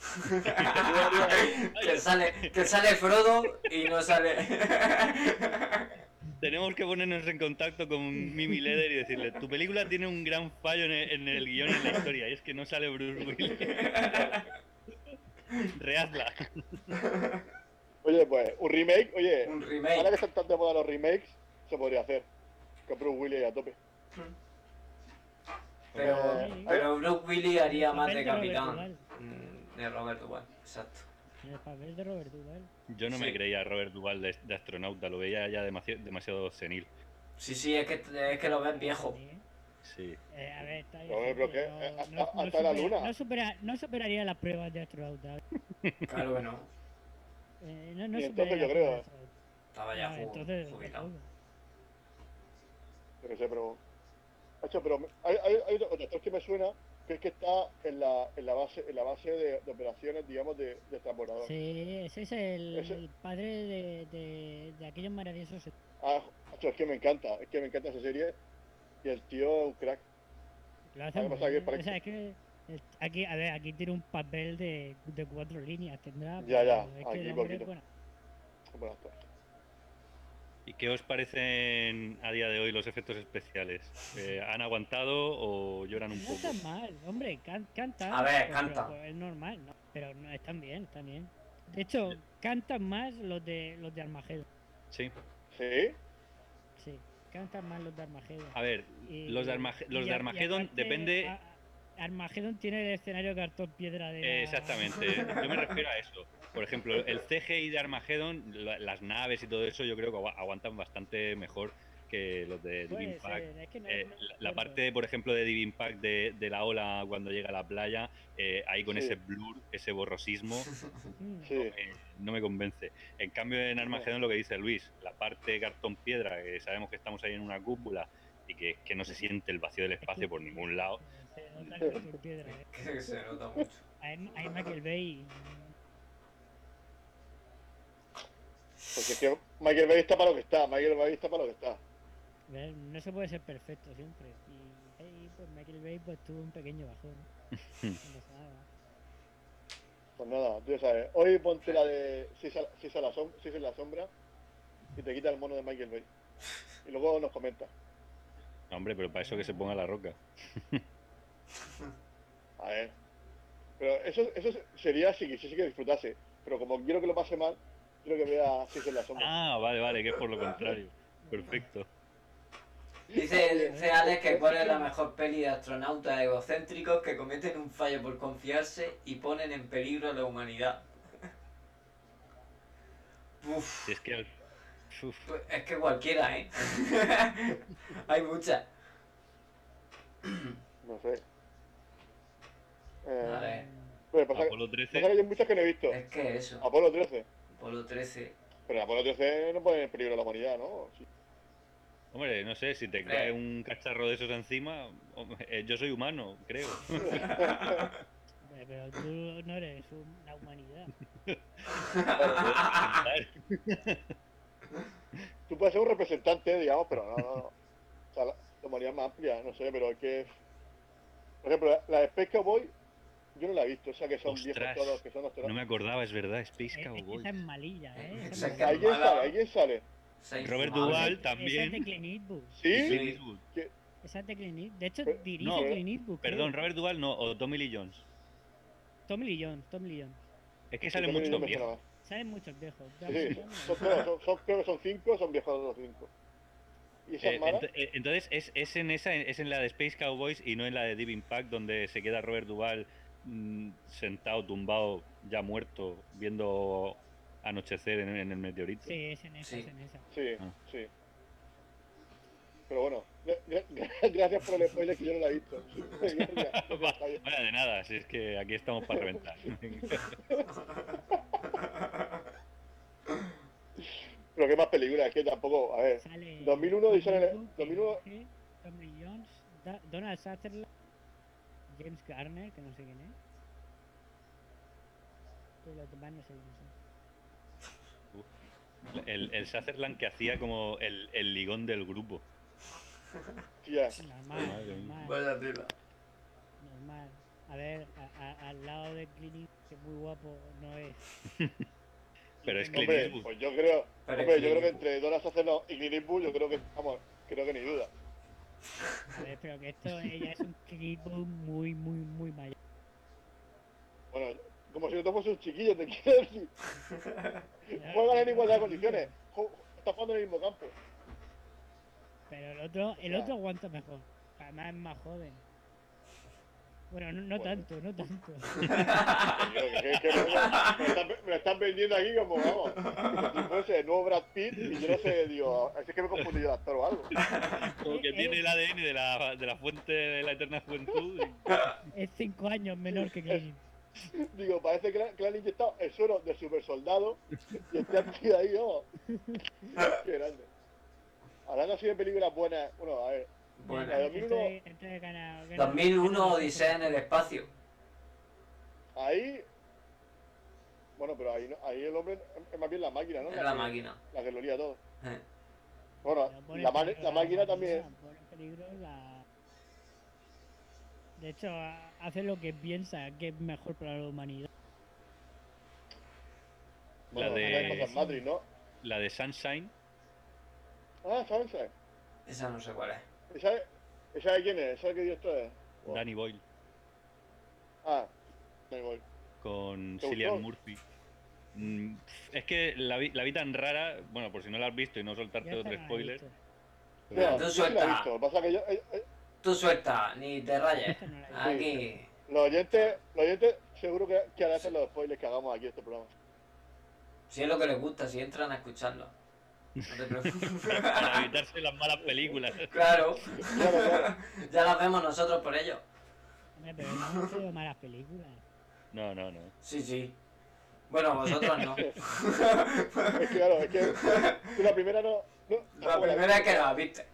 que sale, que sale Frodo y no sale. Tenemos que ponernos en contacto con Mimi Leder y decirle, tu película tiene un gran fallo en el, en el guion y en la historia, y es que no sale Bruce Willis. Rehazla. Oye, pues, un remake, oye, Un ahora que remake. están tan de moda los remakes, se podría hacer. Con Bruce Willis ahí a tope. Pero, Eh, pero Bruce Willis haría más de Robert capitán. Mm, De Robert Duvall, exacto. El papel de Robert Duvall. Yo no me creía a Robert Duvall de, de astronauta, lo veía ya demasiado, demasiado senil. Sí, sí, es que, es que lo ves viejo. Sí. Eh, a ver, está bien, pero que, no- eh, no- hasta- no hasta la luna. No, supera- no superaría las pruebas de astronauta. Claro que no. Eh, no, no Y entonces yo creo, astronauta. Estaba ya Ah, ju- entonces, jubilado. Yo qué sé, pero. Hacho, pero hay, hay, hay otro actor que me suena que es que está en la, en la base, en la base de, de operaciones, digamos, de, de transbordador. Sí, ese es el, Ese- el padre de, de, de aquellos maravillosos. Ah, hacho, es que me encanta, es que me encanta esa serie. Y el tío es un crack. Lo hace que muy que bien. para- O sea, es que el- aquí, a ver, aquí tiene un papel de, de cuatro líneas, tendrá. Ya, ya, aquí poquito. bueno. Buen actor. ¿Y qué os parecen a día de hoy los efectos especiales? Eh, ¿Han aguantado o lloran un No poco? están mal, hombre, can- cantan. A ver, pero- cantan. pero es normal, ¿no? Pero no, están bien, están bien. De hecho, cantan más los de los de Armageddon. Sí. ¿Sí? Sí, cantan más los de Armageddon. A ver, Y- los de, Armage- los y de y Armageddon aparte, depende... a- Armageddon tiene el escenario cartón piedra de. La- Exactamente, yo me refiero a eso. Por ejemplo, el CGI de Armageddon, la- las naves y todo eso, yo creo que agua- aguantan bastante mejor que los de Puede Deep Impact. ser, es que no- Eh, no la- parte, por ejemplo, de Deep Impact de, de la ola cuando llega a la playa, eh, ahí con Sí. ese blur, ese borrosismo, Mm, Sí. eh, no me convence. En cambio, en Armageddon lo que dice Luis, la parte cartón piedra, que sabemos que estamos ahí en una cúpula y que, que no se siente el vacío del espacio por ningún lado. Nota piedra, eh. Que se nota mucho. Hay, hay Michael Bay. Porque es que Michael Bay está para lo que está, Michael Bay está para lo que está. ¿ves? No se puede ser perfecto siempre. Y Y pues Michael Bay pues tuvo un pequeño bajón. No pasa nada. Pues nada, tú ya sabes. Hoy ponte la de si es, a- la som- en la sombra y te quita el mono de Michael Bay. Y luego nos comenta. No, hombre, pero para eso que se ponga la roca. A ver. Pero eso, eso sería si quisiese que disfrutase. Pero como quiero que lo pase mal, quiero que vea si es en la sombra. Ah, vale, vale, que es por lo contrario. Perfecto. Dice, dice Alex que cuál es la mejor peli de astronautas egocéntricos que cometen un fallo por confiarse y ponen en peligro a la humanidad. Uf, es que uf, pues es que cualquiera, ¿eh? Hay muchas. No sé. Eh, A ver, pues pasa, Apolo pasa que 13. hay muchas que no he visto. es que eso. Apolo 13. Apolo 13. Pero Apolo 13 no pone en peligro a la humanidad, ¿no? Sí. Hombre, no sé, si te cae un cacharro de esos encima, hombre, eh, yo soy humano, creo. Hombre, Pero tú no eres una humanidad. Tú puedes ser un representante, digamos, pero no, no, no. O sea, la, la humanidad es más amplia, no sé, pero es que... Por ejemplo, la, la de Space Cowboy, yo no la he visto, o sea, que son Ostras, viejos todos, que son No astronautas. me acordaba, es verdad, Space Cowboy. Esa es malilla, ¿eh? Esa Esa. ¿Alguien mala. sale? ¿Alguien sale? Esa Robert Esa también. es de Clint Eastwood. ¿Sí? Sí. Eastwood. Esa es de Clint Eastwood. De hecho, dirige no, Clint Eastwood. creo. Perdón, Robert Duvall no, o Tommy Lee Jones. Tommy Lee Jones, Tommy Lee Jones. Es que salen muchos viejos. Salen muchos viejos. Sí, son, son, son- creo que son cinco, son viejos los cinco. ¿Y esa Eh, ent- eh, entonces es, es en esa, es en la de Space Cowboys y no en la de Deep Impact donde se queda Robert Duvall mm, sentado, tumbado, ya muerto, viendo anochecer en, en el meteorito. Sí, es en esa, Sí. es en esa. Sí, Ah. sí. Pero bueno, gra- gra- gracias por el spoiler que yo no la he visto. Vaya de nada, si es que aquí estamos para reventar. Pero qué más películas, es que tampoco, a ver. Sale 2001 Tom y sale- Eastwood, 2001 dirige, Tommy Lee Jones, Da- Donald Sutherland, James Garner, que no sé quién es. Pero los demás no sé quiénes son. El, el Sutherland que hacía como el, el ligón del grupo. Tía, Normal, normal, Vaya tela. normal. A ver, a- a- al lado de Clint Eastwood, que es muy guapo, no es. Pero es Clint pues yo creo, hombre, yo creo que entre Donald Sutherland y Clint Eastwood, yo creo que, vamos, creo que ni duda. Pero que esto ella es un equipo muy, muy, muy mayor. Bueno, como si no fuese un chiquillo, te quiero decir. Juegan en igualdad de condiciones. Ju- Está jugando en el mismo campo. Pero el otro, el otro aguanta mejor. Además es más joven. Bueno, no, no Bueno. tanto, no tanto. Lo están, me lo están vendiendo aquí como, vamos, nuevo Brad Pitt y yo no sé, digo, es que me he confundido de actor o algo. Como que tiene el ADN de la, de la fuente de la eterna juventud. y- Es cinco años menor que Clint. Digo, parece que le, han inyectado el suero de super soldado y está tío ahí, vamos. Qué grande. Hablando así de películas buenas, bueno, a ver, Bueno, La de 2001 Entonces- entonces gana- gana- 2001 gana- Odisea en el espacio. ahí. Bueno, pero ahí, no- ahí el hombre es más bien la máquina, ¿no? Es la que- máquina. La que lo lía todo. Eh. Bueno, la, peligro la máquina también. pone peligro la- De hecho, ha- hace lo que piensa que es mejor para la humanidad. La Bueno, de- hay cosas Matrix, ¿no? La de Sunshine, Ah, Sunshine. Esa no sé cuál es. ¿Esa, ¿Esa de quién es? ¿Esa de qué director es? Danny Boyle, Ah, da igual. Con ¿Te Cillian? Murphy. Mm, Es que la vi, la vi tan rara, bueno, por si no la has visto y no soltarte otro spoiler. No, tú suelta. visto. Lo que pasa es que yo, eh, eh, Tú suelta, ni te rayes. Aquí. los oyentes, los oyentes seguro que, que harán los spoilers que hagamos aquí en este programa. Si es lo que les gusta, si entran a escucharlo. No te preocupes. Para evitarse las malas películas. claro. Claro, claro. Ya las vemos nosotros por ello. Hombre, pero no hemos hecho malas películas. No, no, no. Sí, sí. Bueno, vosotros no. Es que claro, es que tú la primera no. no La primera es que la viste.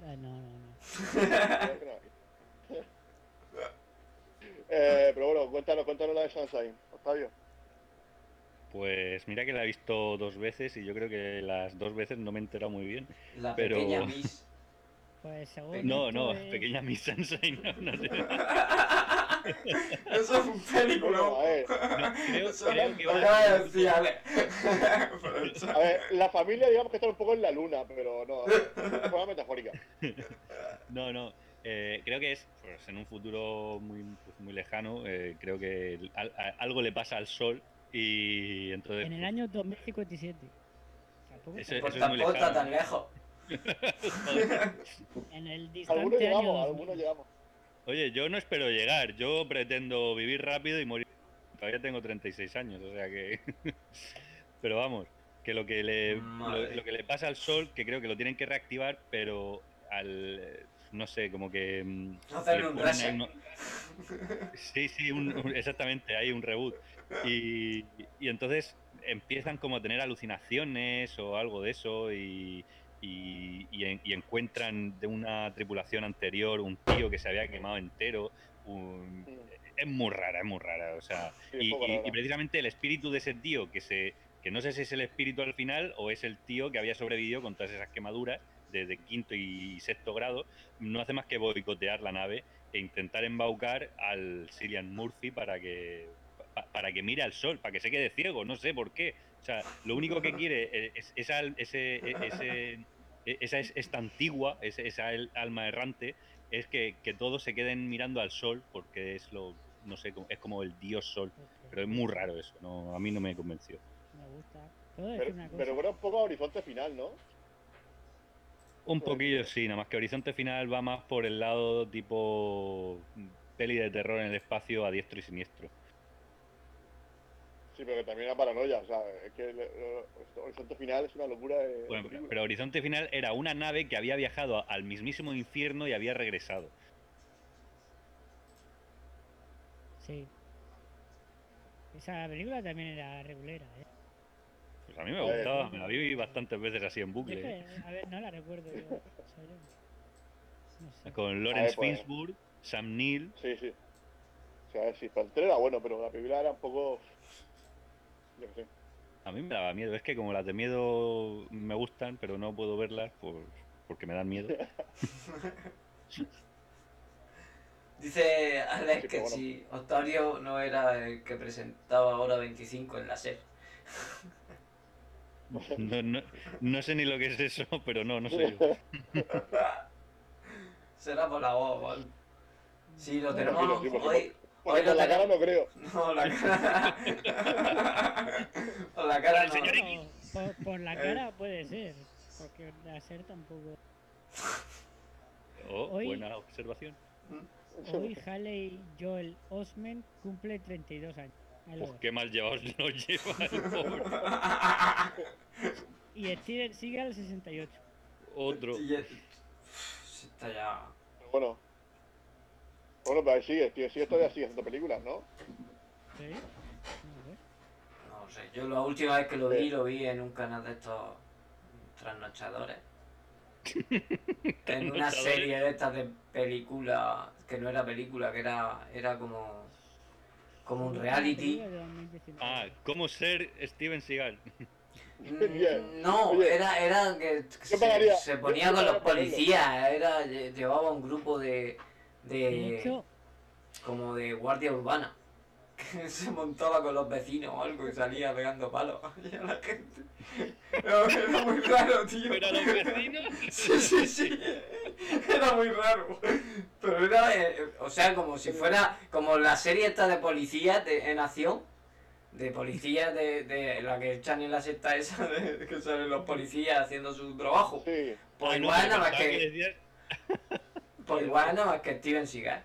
No, no, no. Eh, pero bueno, cuéntanos, cuéntanos la de Sunshine, Octavio. Pues mira que la he visto dos veces y yo creo que las dos veces no me he enterado muy bien. La Pero- pequeña Miss. Pues según No, no, es- pequeña Miss Sunshine. No, no sé. Eso es un película. Bueno, a ver, No, creo, Eso creo que lo va de decir eso- a ver, la familia digamos que está un poco en la luna, pero no, de forma metafórica. No, no. eh, creo que es pues, en un futuro muy, pues, muy lejano. eh, creo que el- al- a- algo le pasa al Sol y entonces. en el año 2057. Tampoco está- Pues eso es muy tampoco está lejano. tan lejos. En el Algunos distante año llegamos, 2000. algunos llegamos. Oye, yo no espero llegar. Yo pretendo vivir rápido y morir. Todavía tengo 36 años, o sea que. pero vamos, que lo que le lo, que le pasa al Sol, que creo que lo tienen que reactivar, pero al no sé, como que mm, Hacerle le un reset. uno- Sí, sí, un- un- exactamente, hay un reboot. Y, y entonces empiezan como a tener alucinaciones o algo de eso y, y- y en- y encuentran de una tripulación anterior un tío que se había quemado entero. un- es muy rara, es muy rara. O sea, Sí, y, rara. precisamente el espíritu de ese tío que se que no sé si es el espíritu al final o es el tío que había sobrevivido con todas esas quemaduras de, de quinto y sexto grado, no hace más que boicotear la nave e intentar embaucar al Cillian Murphy para que pa- para que mire al sol, para que se quede ciego, no sé por qué. O sea, lo único que quiere es esa, ese, e- ese, e- esa es esta antigua, ese- esa el- alma errante, es que, que todos se queden mirando al sol porque es lo, no sé, como- es como el dios sol. Pero es muy raro eso, no, a mí no me convenció. Me gusta. ¿Puedo decir Pero, una cosa? pero bueno, un poco a horizonte final, ¿no? Un poquillo sí, nada más que Horizonte Final va más por el lado tipo peli de terror en el espacio a diestro y siniestro. Sí, pero que también era paranoia, o sea, es que el, el horizonte final es una locura de... Bueno, pero Horizonte Final era una nave que había viajado al mismísimo infierno y había regresado. Sí. Esa película también era regulera, ¿eh? Pues a mí me Joder. gustaba, me la vi bastantes veces así en bucle. es ¿eh? que, a ver, no la recuerdo yo. ¿sabes? No sé. Con Lawrence pues. Fishburne, Sam Neill. Sí, sí. O sea, sí, para el trailer era bueno, pero la película era un poco... Yo sé. A mí me daba miedo, es que como las de miedo me gustan, pero no puedo verlas pues, porque me dan miedo. Dice Alex Sí, que bueno. si Octavio no era el que presentaba Hora 25 en la SER. No, no, no sé ni lo que es eso, pero no, no yo. Será por la voz, ¿vale? Sí, lo tenemos hoy. Porque lo con la cara no creo. No, la cara. Por la cara El señor no. Por, por la Eh. cara puede ser. Porque la ser tampoco. Oh, Hoy- buena observación. Hoy Haley Joel Osment cumple 32 años. Dejo. qué mal llevados lo lleva el pobre. Y Steven Seagal 68. Otro. Está ya. Bueno. Bueno, pero ahí sigue, tío, sigue todavía sigue haciendo películas, ¿no? ¿Sí? No sé. No sé, yo la última vez que lo vi, lo vi en un canal de estos trasnochadores. en una serie de estas de película, que no era película, que era, era como, como un reality. Película de 2019. Ah, ¿cómo ser Steven Seagal? Mm, No, era, era que se, se ponía con los policías, era, lle- llevaba un grupo de, De hecho, como de guardia urbana. Que se montaba con los vecinos o algo y salía pegando palos y a la gente. Era, muy raro, tío. ¿Pero los vecinos? Sí, sí, sí. Era muy raro. Pero era, eh, o sea, como si fuera como la serie esta de policías de, en acción. De policías de, de la que echan en la sexta esa, de, que salen los policías haciendo su trabajo. Sí. Pues Ah, no, igual nada más que, decías- pues igual nada más que Steven Seagal.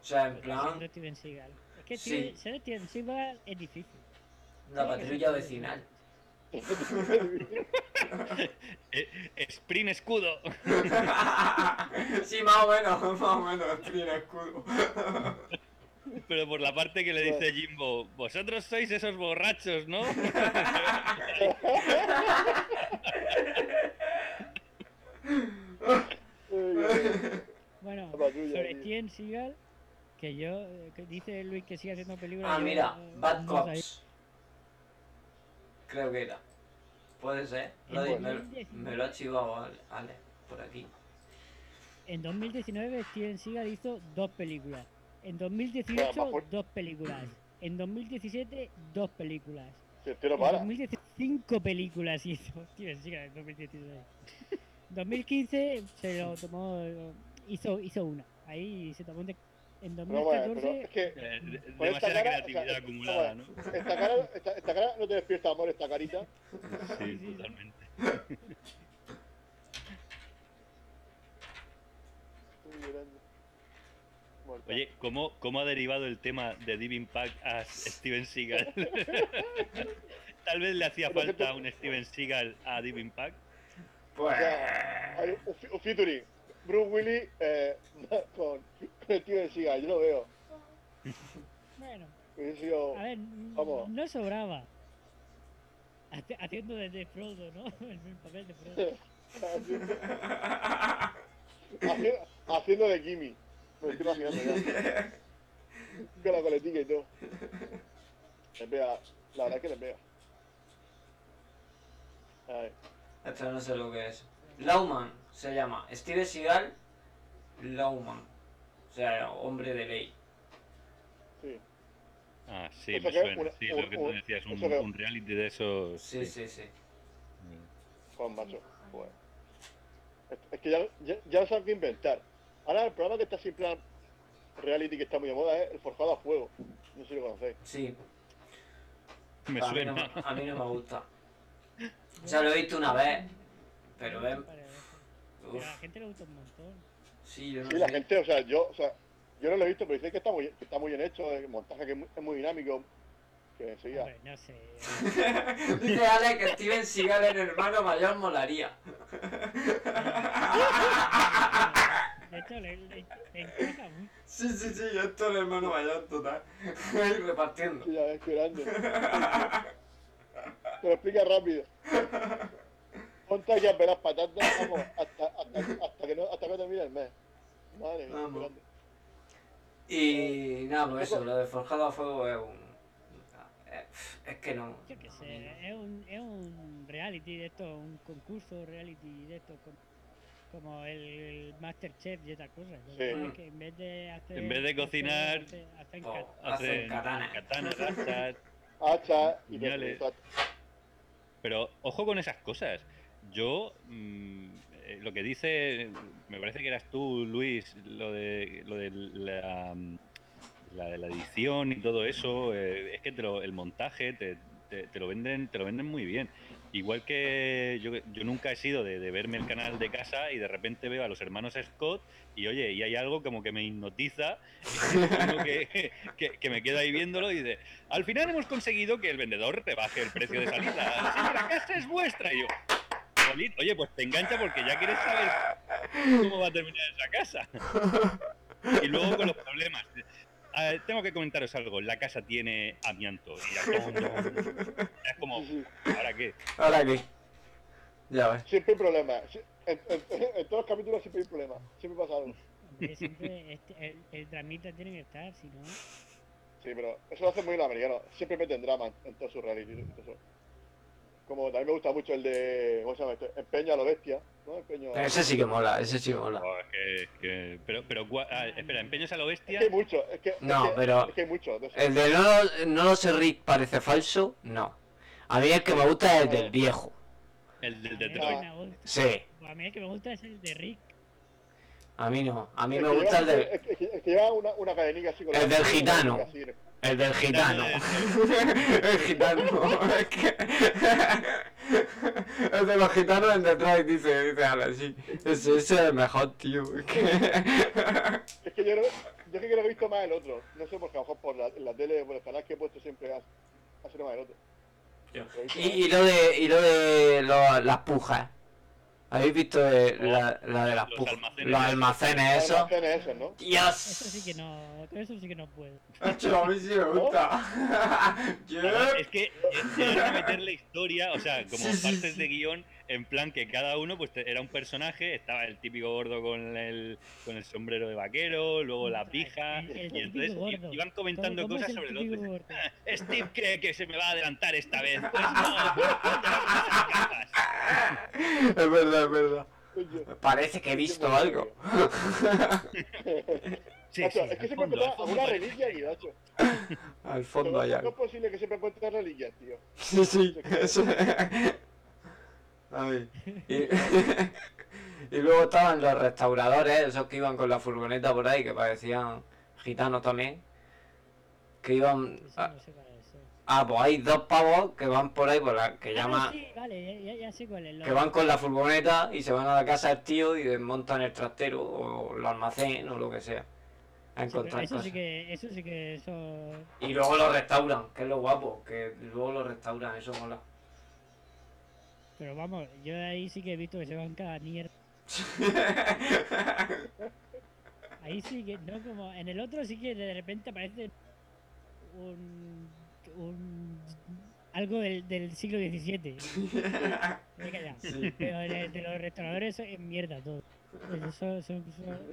O sea, en plan, siendo Steven Seagal. Es que Sí. Ser Steven Seagal es difícil. la patrulla vecinal. Eh, Sprint escudo. sí, más o menos, más o menos, tiene escudo. Pero por la parte que le dice Jimbo, vosotros sois esos borrachos, ¿no? Bueno, patrulla, sobre. Steven Seagal, que yo, eh, que dice Luis que sigue haciendo películas. Ah, yo, mira, eh, Bad no sabía. Cops. Creo que era. Puede ser. Lo me, 2019. me lo ha chivado Ale, Ale, por aquí. En 2019 Steven Seagal hizo dos películas. En 2018 Bueno, más dos películas. En 2017 dos películas. Tío no En para. 2016 cinco películas hizo Steven Seagal en 2016. 2015 se lo tomó, hizo, hizo una. Ahí se tomó un de- En Pero bueno, 2014 pero es que Eh, de- Con esta demasiada cara, creatividad o sea, acumulada, ¿no? esta cara, esta, esta cara no te despierta amor, esta carita. Sí, totalmente. Estoy llorando. Oye, ¿cómo, ¿cómo ha derivado el tema de Deep Impact a Steven Seagal? Tal vez le hacía falta un Steven Seagal a Deep Impact. Pues. Hay un, fi- un featuring. Bruce Willis eh, con, con Steven Seagal, yo lo veo. Bueno, sido. a ver, Vamos. no sobraba. Haci- Haciendo de, de Frodo, ¿no? El papel de Frodo. haciendo, haciendo de Gimme. Me estoy imaginando ya. Con la coletica y todo. Le pega. La verdad es que le pega. Ay, Esto no sé lo que es. Lawman se llama. Steve Seagal Lawman. O sea, hombre de ley. sí. Ah, sí, O me suena. una- Sí, lo que tú decías, un, o sea que- un reality de esos. Sí, sí, sí. Juan Macho. Joder. Es, es que ya, ya, ya no saben inventar. Ahora el programa que está sin plan reality que está muy de moda es el forjado a fuego. No sé si lo conocéis. Sí. Me a, mí no, suena. me- a mí no me gusta. O sea, lo he visto una vez. Pero ven. A la gente le gusta un montón. sí, yo no Sí, la gente, o sea, yo, o sea, yo no lo he visto, pero dicen que está muy, que está muy bien hecho, el montaje que es muy, es muy dinámico. Que enseguida. Hombre, no sé. Dice Ale que Steven Seagal el hermano mayor molaría. De hecho, le, le, le encaja mucho. Sí, sí, sí, yo estoy el hermano mayor total. Ahí repartiendo. Sí, ya ves, grande. Te lo explica rápido. Ponte aquí a ver las patatas, vamos, hasta, hasta, hasta, que no, hasta que termine el mes. Madre mía, Vamos. Y nada, pues eso, lo de Forjado a Fuego es un. Es, es que no. Yo qué sé, es un, es un reality de esto, un concurso reality de esto, com- como el, Masterchef y esas cosas. Sí. es que en vez de hacer. En vez de cocinar, hacer- hacen Oh, cat- hacen Hacen katanas. katanas, hachas. Hacha y. Pero ojo con esas cosas. Yo, mm, eh, lo que dice, me parece que eras tú, Luis, lo de, lo de la, la la edición y todo eso, eh, es que te lo- el montaje te, lo venden, te lo venden muy bien. Igual que yo, yo nunca he sido de, verme el canal de casa y de repente veo a los hermanos Scott y oye, y hay algo como que me hipnotiza, que, que, que me quedo ahí viéndolo y de, al final hemos conseguido que el vendedor rebaje el precio de salida. La casa es vuestra. Y yo, "Jolín, oye, pues te engancha porque ya quieres saber cómo va a terminar esa casa. Y luego con los problemas. Tengo que comentaros algo. La casa tiene amianto. Y ya, tom, tom. Es como. ¿ahora qué? ¿Ahora qué? Ya ves. Siempre hay problemas. En, en- en todos los capítulos siempre hay problemas. Siempre pasa algo. Hombre, siempre este- el, el dramita tiene que estar, si no. Sí, pero eso lo hace muy el americano. Siempre meten drama en, en todos sus reality. todo. Como también me gusta mucho el de. ¿Cómo se llama este? Empeño a lo bestia. ¿no? Empeño a... Ese sí que mola, ese sí que mola. Oh, es que, es que- pero, pero, gua- ah, espera, empeños a lo Es bestia. que hay mucho. Es que, es No, que- pero- Es que hay mucho. de eso. El de no, lo- no lo sé Rick parece falso, no. A mí el que me gusta es el del viejo. El del Detroit. Sí, a mí el que me gusta es el de Rick. a mí no. A mí El me gusta el lleva- del, es que- es que- es que lleva una, una cadenica así con El la- del gitano. así, el del gitano. El gitano. Es que... El de los gitanos en Detroit dice, dice Ale, sí. Ese, ese es el mejor, tío. Es que... Es que yo, creo- yo creo que lo he visto más el otro. No sé por qué, a lo mejor por la, la tele, por el canal que he puesto siempre ha, sido más el otro. Y, y lo de, y lo de lo- las pujas. ¿Habéis visto eh, la, la de las Los pujas? almacenes. Los almacenes, Los eso. almacenes esos, ¿no? ¡Dios! Eso sí que no, eso sí que no puedo. Macho, a mí sí me gusta. Además, es que eh, llegaron a meterle historia, o sea, como Sí, sí, partes sí. de guion, en plan que cada uno pues era un personaje, estaba el típico gordo con el, con el sombrero de vaquero, luego la pija, El- el y entonces gordo. iban comentando ¿Cómo- cómo cosas sobre el otro. gordo? Steve cree que se me va a adelantar esta vez. Pues no. Es verdad, es verdad. Parece que he visto algo. Sí, sí, es que siempre fondo, encuentra al fondo alguna reliquia y macho. Al fondo hay no es posible que siempre encuentre reliquias, tío. Sí, sí. Ay. Y, y luego estaban los restauradores, esos que iban con la furgoneta por ahí, que parecían gitanos también. Que iban. A-. Ah, pues hay dos pavos que van por ahí, por la, que Ah, llama. sí, vale, ya, ya- ya sé cuál es. lo- Que van con la furgoneta y se van a la casa del tío y desmontan el trastero o el almacén o lo que sea. A Sí, encontrar eso cosas. sí que, eso sí que, eso... Y luego lo restauran, que es lo guapo, que luego lo restauran, eso mola. Pero vamos, yo ahí sí que he visto que se van cada mierda. Ahí sí que, no como... En el otro sí que de repente aparece un... un algo del, del siglo XVII. Sí. Pero en el de los restauradores es mierda todo. Son, son- son-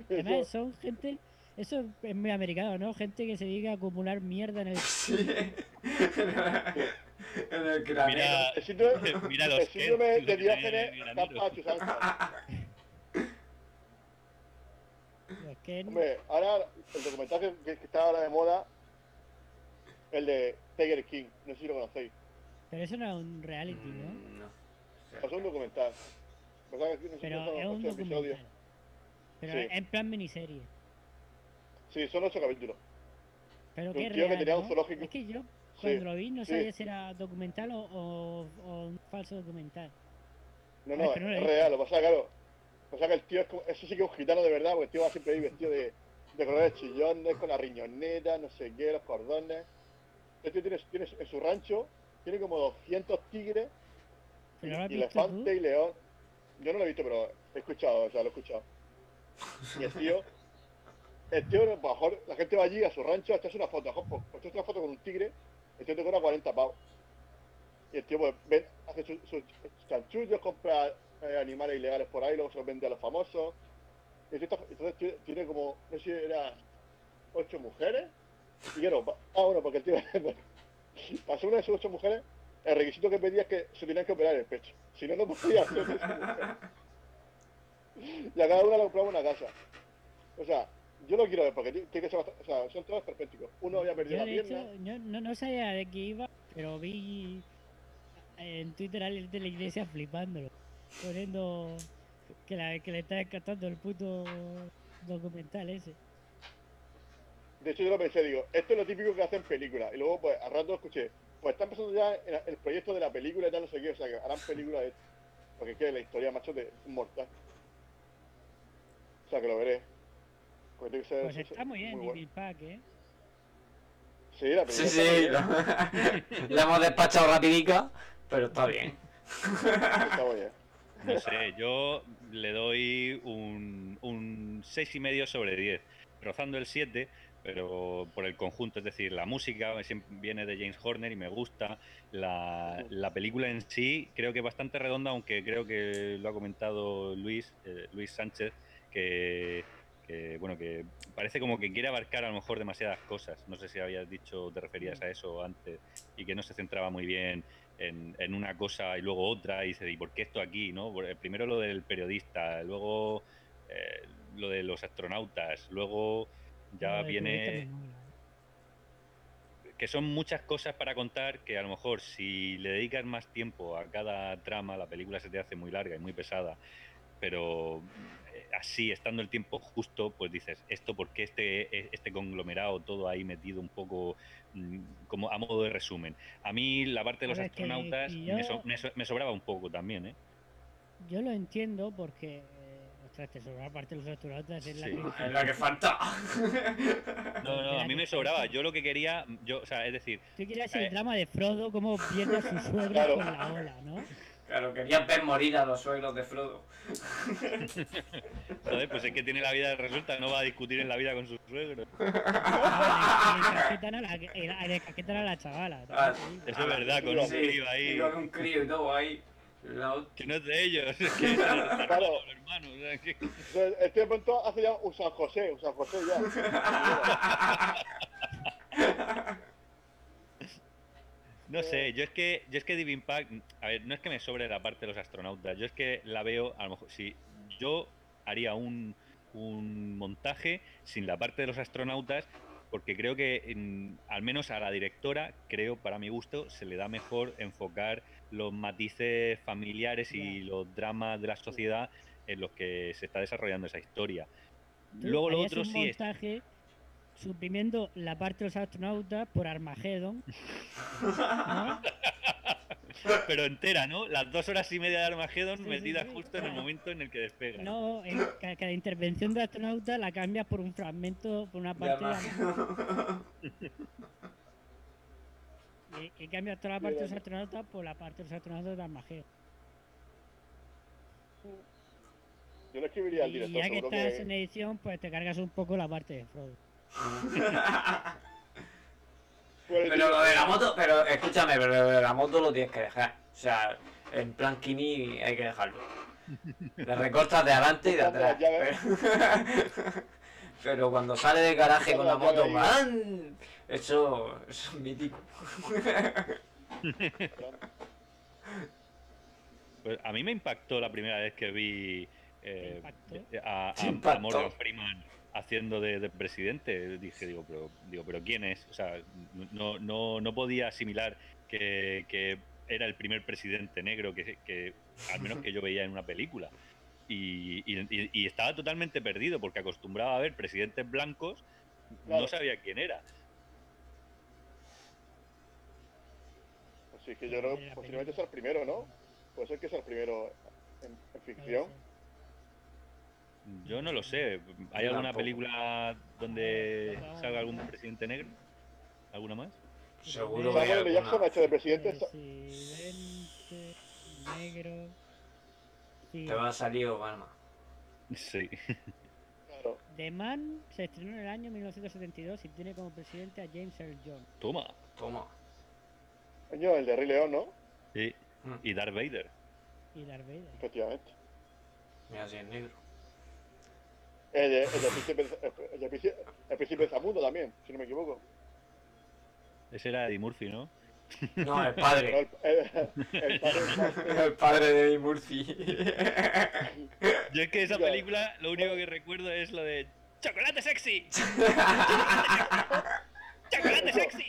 además son gente... Eso es muy americano, ¿no? Gente que se dedica a acumular mierda en el... Sí. en el granero. Mira, El síndrome, mira los el síndrome Kent, de Diógenes en el está granero. para sus anchas. los que- Hombre, ahora el documental que, que- está ahora de moda, el de Tiger King, no sé si lo conocéis. Pero eso no es un reality, ¿no? Mm, no. Sea, un documental. Pero es un documental. Pero Sí. en plan miniserie. Sí, son ocho capítulos. Pero Un es tío que real, tenía un zoológico. Es que yo Sí, cuando lo vi no sí. sabía si era documental o, o- o un falso documental. No, Ah, no, es no real. Lo pasa, claro. O sea, que el tío es como, eso sí que es un gitano de verdad, porque el tío va siempre ahí vestido de, de colores chillones, con la riñonera, no sé qué, los cordones. El tío tiene, tiene en su rancho, tiene como 200 tigres, ¿Pero lo has y elefante tú? y león. Yo no lo he visto, pero he escuchado, o sea, lo he escuchado. Y el tío, el tío, a lo mejor la gente va allí a su rancho a echarse una foto, a lo mejor, pues, echarse una foto con un tigre, el tío te cobra 40 pavos. Y el tío, pues, ven, hace sus sus chanchullos, compra eh, animales ilegales por ahí, luego se los vende a los famosos. Y el tío está- entonces tiene, tiene como, no sé si era ocho mujeres. Y claro, ah, bueno, porque el tío, pasó una de sus ocho mujeres, el requisito que pedía es que se tenían que operar el pecho. Si no, no podía hacer. Y a cada una le compraba una casa. O sea, yo lo quiero ver porque ti- tiene que ser bastante, o sea, son todos perfectos. Uno había perdido Yo la hecho pierna. yo no, no sabía de qué iba, pero vi en Twitter a alguien de la iglesia flipándolo. Poniendo que, la, que le está encantando el puto documental ese. De hecho, yo lo pensé, digo, esto es lo típico que hacen películas. Y luego, pues, al rato escuché, pues está empezando ya el, proyecto de la película y tal, no sé qué, o sea, que harán películas de esto. Porque es que la historia, macho, de es mortal. O sea, que lo veré. Pues tiene que ser- Pues está muy bien, bueno. Jimmy Pack, ¿eh? Sí, la Sí, película sí, hemos despachado rapidica, pero está bien. está muy bien. No sé, yo le doy un, un 6,5 y medio sobre 10, rozando el 7, pero por el conjunto, es decir, la música viene de James Horner y me gusta. La, la película en sí creo que es bastante redonda, aunque creo que lo ha comentado Luis, eh, Luis Sánchez, que, que, bueno que parece como que quiere abarcar a lo mejor demasiadas cosas. No sé si habías dicho, te referías a eso antes, y que no se centraba muy bien en, en una cosa y luego otra, y dice, ¿y por qué esto aquí? ¿no? Eh, Primero lo del periodista, luego eh, lo de los astronautas, luego ya viene que son muchas cosas para contar que a lo mejor si le dedicas más tiempo a cada trama, la película se te hace muy larga y muy pesada, pero así, estando el tiempo justo, pues dices, esto porque este, este conglomerado todo ahí metido un poco mm, como a modo de resumen. A mí la parte de los A ver, que- astronautas que me, yo- so- me so- me sobraba un poco también, ¿eh? Yo lo entiendo porque, eh, ostras, te sobra parte de los astronautas es la Sí. que- Es la que falta. No, no, a mí me sobraba. Yo lo que quería, yo, o sea, es decir, Tú quieres Eh. el drama de Frodo, cómo pierde a su suegro Claro. con la ola, ¿no? Claro, querían ver morir a los suegros de Frodo. joder, pues es que tiene la vida resuelta, no va a discutir en la vida con sus suegros. Le, casquetan a la, a chavala. Ah. Eso es verdad, con un crío ahí. con un crío y todo ahí. La. Que no es de ellos, es que Claro. hermanos. o sea, que- este pronto hace ya un San José, un San José ya. No sé, yo es que yo es que Deep Impact, a ver, no es que me sobre la parte de los astronautas, yo es que la veo, a lo mejor, si yo haría un, un montaje sin la parte de los astronautas porque creo que en- al menos a la directora, creo para mi gusto, se le da mejor enfocar los matices familiares y los dramas de la sociedad en los que se está desarrollando esa historia. Luego lo otro un sí es suprimiendo la parte de los astronautas por Armageddon. ¿no? pero entera, ¿no? Las dos horas y media de Armageddon Sí, sí, metidas sí. justo en el momento en el que despegan. No, en ca- cada intervención de astronauta la cambias por un fragmento, por una De parte de Armageddon. y, y cambias toda la parte de los astronautas por la parte de los astronautas de Armageddon. Yo le escribiría al Y director, ya que estás que... en edición, pues te cargas un poco la parte de Frodo. Pero lo de la moto, pero escúchame, pero lo de la moto lo tienes que dejar. O sea, en plan Kini hay que dejarlo. Le recortas de adelante y de atrás. Pero, pero cuando sale del garaje con la moto. ¡man! Eso, eso es mítico. Pues a mí me impactó la primera vez que vi eh, a, a- ¿Te a impactó? Morgan Freeman haciendo de, de presidente. Dije, digo, pero, digo, pero ¿quién es? O sea, no, no, no podía asimilar que, que era el primer presidente negro que, que al menos que yo veía en una película. Y, y- y- y estaba totalmente perdido porque acostumbraba a ver presidentes blancos, no sabía quién era. Pues sí, que yo creo que posiblemente sea el primero, ¿no? Puede ser que sea el primero en, en ficción. Yo no lo sé. ¿Hay Yo alguna tampoco. película donde salga algún presidente negro? ¿Alguna más? Seguro que hay Samuel L. Jackson ha alguna. hecho de presidente. Presidente negro. Sí. Te va a salir Obama. Sí. Claro. The Man se estrenó en el año 1972 y tiene como presidente a James Earl Jones. Toma. Toma. Coño, el de Rey León, ¿no? Sí. Mm. Y Darth Vader. Y Darth Vader. Efectivamente. Mira si es negro. El de, el de príncipe, el, de príncipe, el príncipe de Zamundo también, si no me equivoco. Ese era Eddie Murphy, ¿no? No, el padre. el, el, el padre es más- El padre de Eddie Murphy. Yo es que esa película lo único que recuerdo es lo de ¡Chocolate sexy! ¡Chocolate sexy!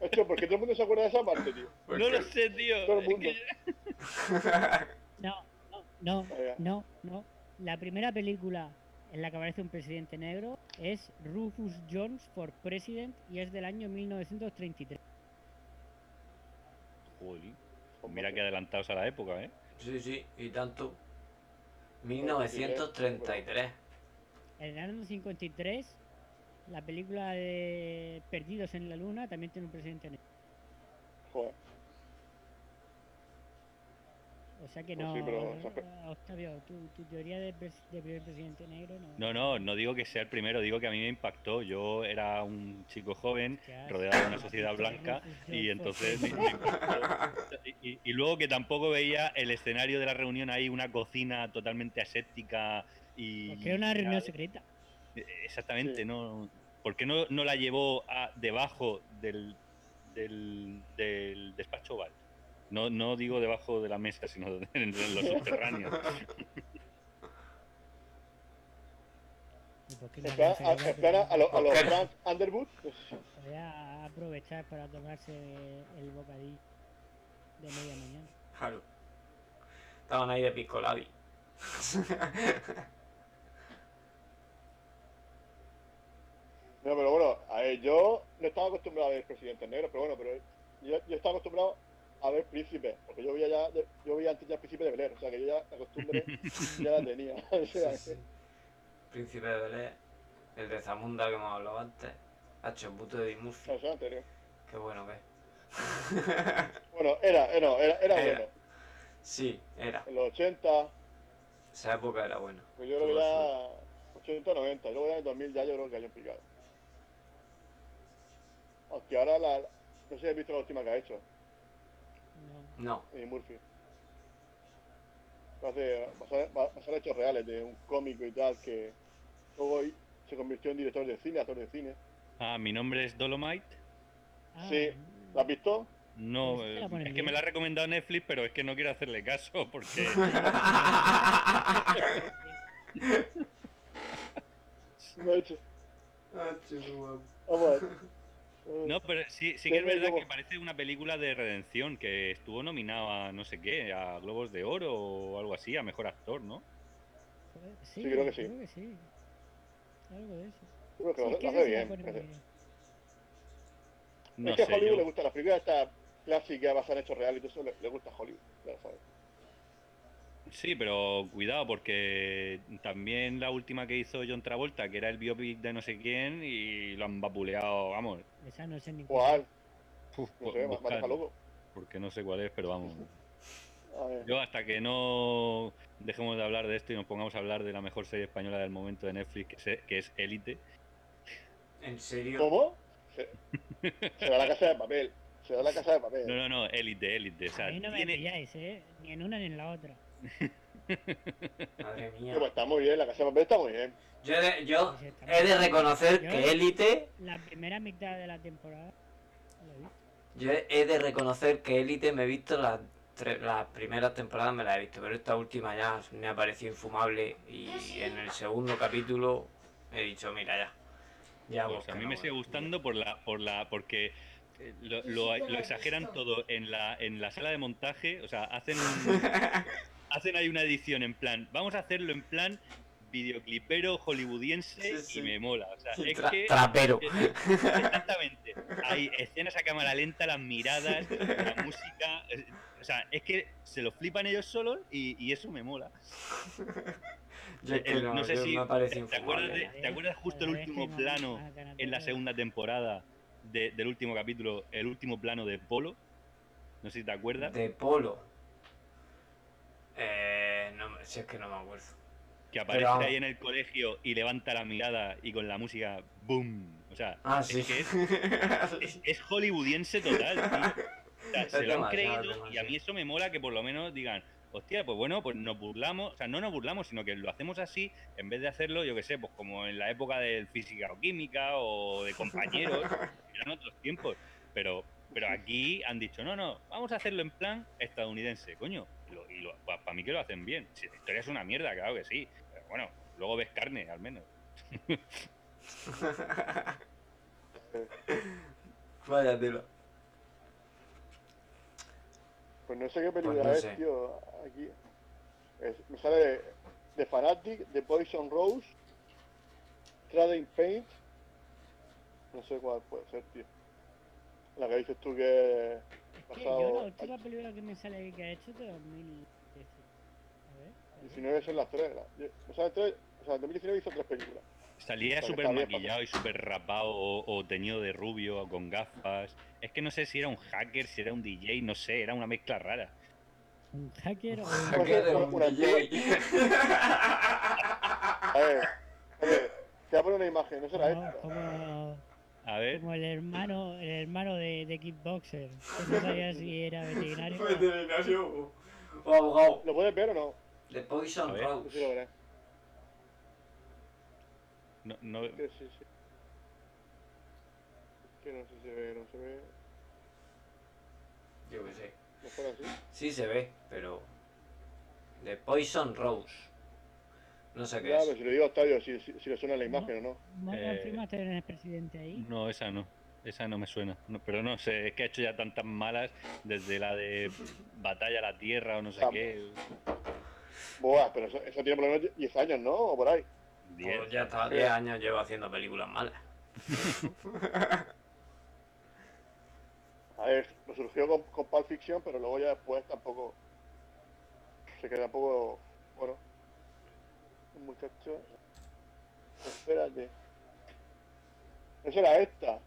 Macho, ¿por qué todo el mundo se acuerda de esa parte, tío? No lo sé, tío. Todo el Es mundo. que- No, no, no, Venga. no, no. La primera película en la que aparece un presidente negro es Rufus Jones for President y es del año 1933. Jolín. Pues mira que adelantados a la época, ¿eh? Sí, sí, y tanto. 1933. En el año 53, la película de Perdidos en la Luna también tiene un presidente negro. Joder. O sea que Pues no, sí, pero, pe- Octavio, tu, tu teoría de, primer presidente negro no. No, no, no digo que sea el primero, digo que a mí me impactó. Yo era un chico joven, Hostia, rodeado de una sociedad blanca, y entonces me- me impactó. Y, y- y luego que tampoco veía el escenario de la reunión ahí, una cocina totalmente aséptica y... Porque era una reunión secreta. Exactamente, Sí. no. ¿Por qué no, no la llevó a debajo del, del, del despacho oval? No, no digo debajo de la mesa, sino en, los subterráneos. ¿Y por qué En no plan, se a, a, a lo- a los. Frank Underwood. pues, Podría aprovechar para tomarse el bocadillo de media mañana. Claro. Estaban ahí de piscolabi. No, pero bueno, a ver, yo no estaba acostumbrado a ver presidentes negros, pero bueno, pero yo, yo estaba acostumbrado a ver príncipes, porque yo veía ya, yo veía antes ya príncipe de Bel Air, o sea que yo ya la costumbre ya la tenía. o sea, Sí, sí. Príncipe de Belé. El de Zamunda que hemos hablado antes. El puto de Murphy. o sea, anterior. Qué bueno que es. Bueno, era, era, era, era Era. bueno. Sí, era. En los 80, Esa época era buena. pues yo creo que ya 80, 90, y luego ya en el 2000 ya yo creo que hay un picado. Aunque ahora la, no sé si has visto la última que ha hecho, No. No. Eddie Murphy. Hace, en hechos reales de un cómico y tal que luego se convirtió en director de cine, actor de cine. Ah, mi nombre es Dolomite. Ah, Sí. ¿La has visto? No, Pues es que la eh, ponen es que me la ha recomendado Netflix, pero es que no quiero hacerle caso porque Macho, Ah, chulo, Vamos a ver. No, pero sí, sí que es verdad que parece una película de redención que estuvo nominado a no sé qué, a Globos de Oro o algo así, a mejor actor, ¿no? Sí, Sí, creo que sí. Creo que sí. Algo de eso. Creo que Sí, lo, que lo hace bien. bien. No es que sé, a Hollywood yo- le gustan las películas estas clásicas basadas en hechos reales y todo eso le, le gusta a Hollywood. Ya lo sabes. Sí, pero cuidado porque también la última que hizo John Travolta, que era el biopic de no sé quién, y lo han vapuleado, vamos. Esa no sé ni cuál ¿Cuál? uf, No sé, buscar, porque no sé cuál es, pero vamos. A ver. Yo hasta que no dejemos de hablar de esto y nos pongamos a hablar de la mejor serie española del momento de Netflix, que es- que es Élite, ¿En serio? ¿Cómo? Se, se da la casa de papel. Se da la casa de papel. No, no, no, élite, élite. O sea, A mí no me tiene- pilláis, ¿eh? Ni en una ni en la otra. Madre mía. Pues está muy bien, la casa de papel está muy bien. Yo, he de, yo Sí, está he de muy- reconocer Yo- que Élite, La primera mitad de la temporada. la vi. yo he de reconocer que Élite me he visto las las primeras temporadas me las he visto, pero esta última ya me ha parecido infumable y en el segundo capítulo he dicho, mira ya. Ya Pues vos a mí no me voy". sigue gustando por la, por la, porque eh, lo, lo- lo exageran todo en la, en la sala de montaje, o sea, hacen un- hacen ahí una edición en plan, vamos a hacerlo en plan videoclipero hollywoodiense Sí, sí. y me mola. O sea, es Tra- que trapero. eh, exactamente. Hay escenas a cámara lenta, las miradas, la música. eh, O sea, es que se lo flipan ellos solos y, y eso me mola. Yo que el- no, no sé yo si- ¿te acuerdas de- ¿te acuerdas justo el último plano En la segunda temporada de- del último capítulo, el último plano de Polo. No sé si te acuerdas. De polo. Eh, no, si es que no me acuerdo. Que aparece ahí en el colegio y levanta la mirada y con la música ¡boom! O sea, Ah, es sí. que es, es, es hollywoodiense total, tío. O sea, se lo han creído y a mí eso me mola que por lo menos digan, hostia, pues bueno, pues nos burlamos, o sea, no nos burlamos, sino que lo hacemos así en vez de hacerlo, yo que sé, pues como en la época del física o química o de compañeros, eran otros tiempos. Pero, pero aquí han dicho, no, no, vamos a hacerlo en plan estadounidense, coño. Y, lo- y lo- para mí que lo hacen bien. Si la historia es una mierda, claro que sí. Pero bueno, luego ves carne, al menos. Vaya tela. Pues no sé qué película no es, tío. Aquí. Es- me sale de, de Fanatic, de Poison Rose, Trading Paint. No sé cuál puede ser, tío. La que dices tú que es Es que yo la última película que me sale que ha hecho es de 2010. A ver. a ver. 19 son las tres. la- me sale tres. O sea, en 2019 hizo tres películas. Salía súper maquillado y súper rapado o, o teñido de rubio o con gafas. Es que no sé si era un hacker, si era un DJ, no sé, era una mezcla rara. Un hacker o un... Hacker un DJ. A ver, a ver, te voy a poner una imagen, no será como, esta. como, A ver, como el hermano el hermano de, de Kickboxer. Que no sabía si era veterinario. Veterinario o abogado. ¿Lo puedes ver o no? De Poison lo Rose. verás. no, no, Que sí, sí. Que no sé si se ve, no se ve. Yo qué sé. Mejor así. Sí se ve, pero. De Poison Rose. No sé qué Ya, es. pero si le digo a Octavio, si, si, si le suena la imagen o no. ¿No Eh, presidente ahí? no, esa no. Esa no me suena. No, pero no sé, es que ha hecho ya tantas malas desde la de Batalla a la Tierra o no sé Vamos. qué. Buah, pero eso, eso tiene por lo menos 10 años, ¿no? O por ahí. Diez. Pues ya está, 10 años llevo haciendo películas malas. A ver, lo surgió con, con Pulp Fiction, pero luego ya después tampoco. Se queda un poco. Bueno. Muchacho. Espérate. Esa era esta.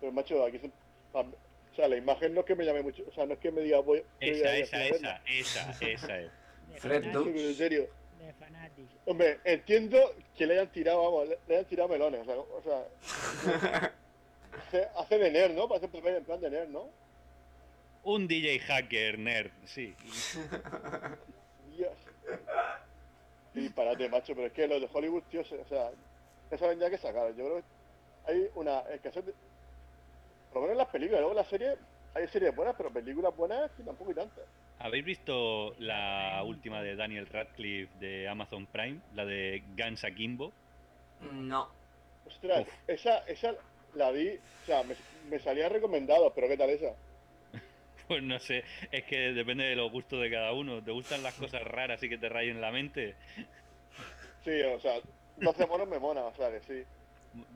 Pero macho, aquí se- O sea, la imagen no es que me llame mucho. O sea, no es que me diga voy. voy a Esa, esa, a verla. esa, esa, esa es. De Fred en serio. De Fanatic. Hombre, entiendo que le hayan tirado, vamos, le, le hayan tirado melones. O sea, o sea hace, hace de nerd, ¿no? Parece en plan de nerd, ¿no? Un DJ hacker nerd, sí. Disparate, macho, pero es que los de Hollywood, tío, se- o sea, no saben ya qué sacar. Yo creo que hay una escasez de... Por lo menos en las películas, luego en las series hay series buenas, pero películas buenas que tampoco hay tantas. ¿Habéis visto la última de Daniel Radcliffe de Amazon Prime? La de Guns Akimbo. No. Ostras, Uf. esa, esa la vi, o sea, me, me salía recomendado, pero ¿qué tal esa? Pues no sé, es que depende de los gustos de cada uno. ¿Te gustan las cosas raras y que te rayen la mente? Sí, o sea, 12 monos me mona, o sea que sí.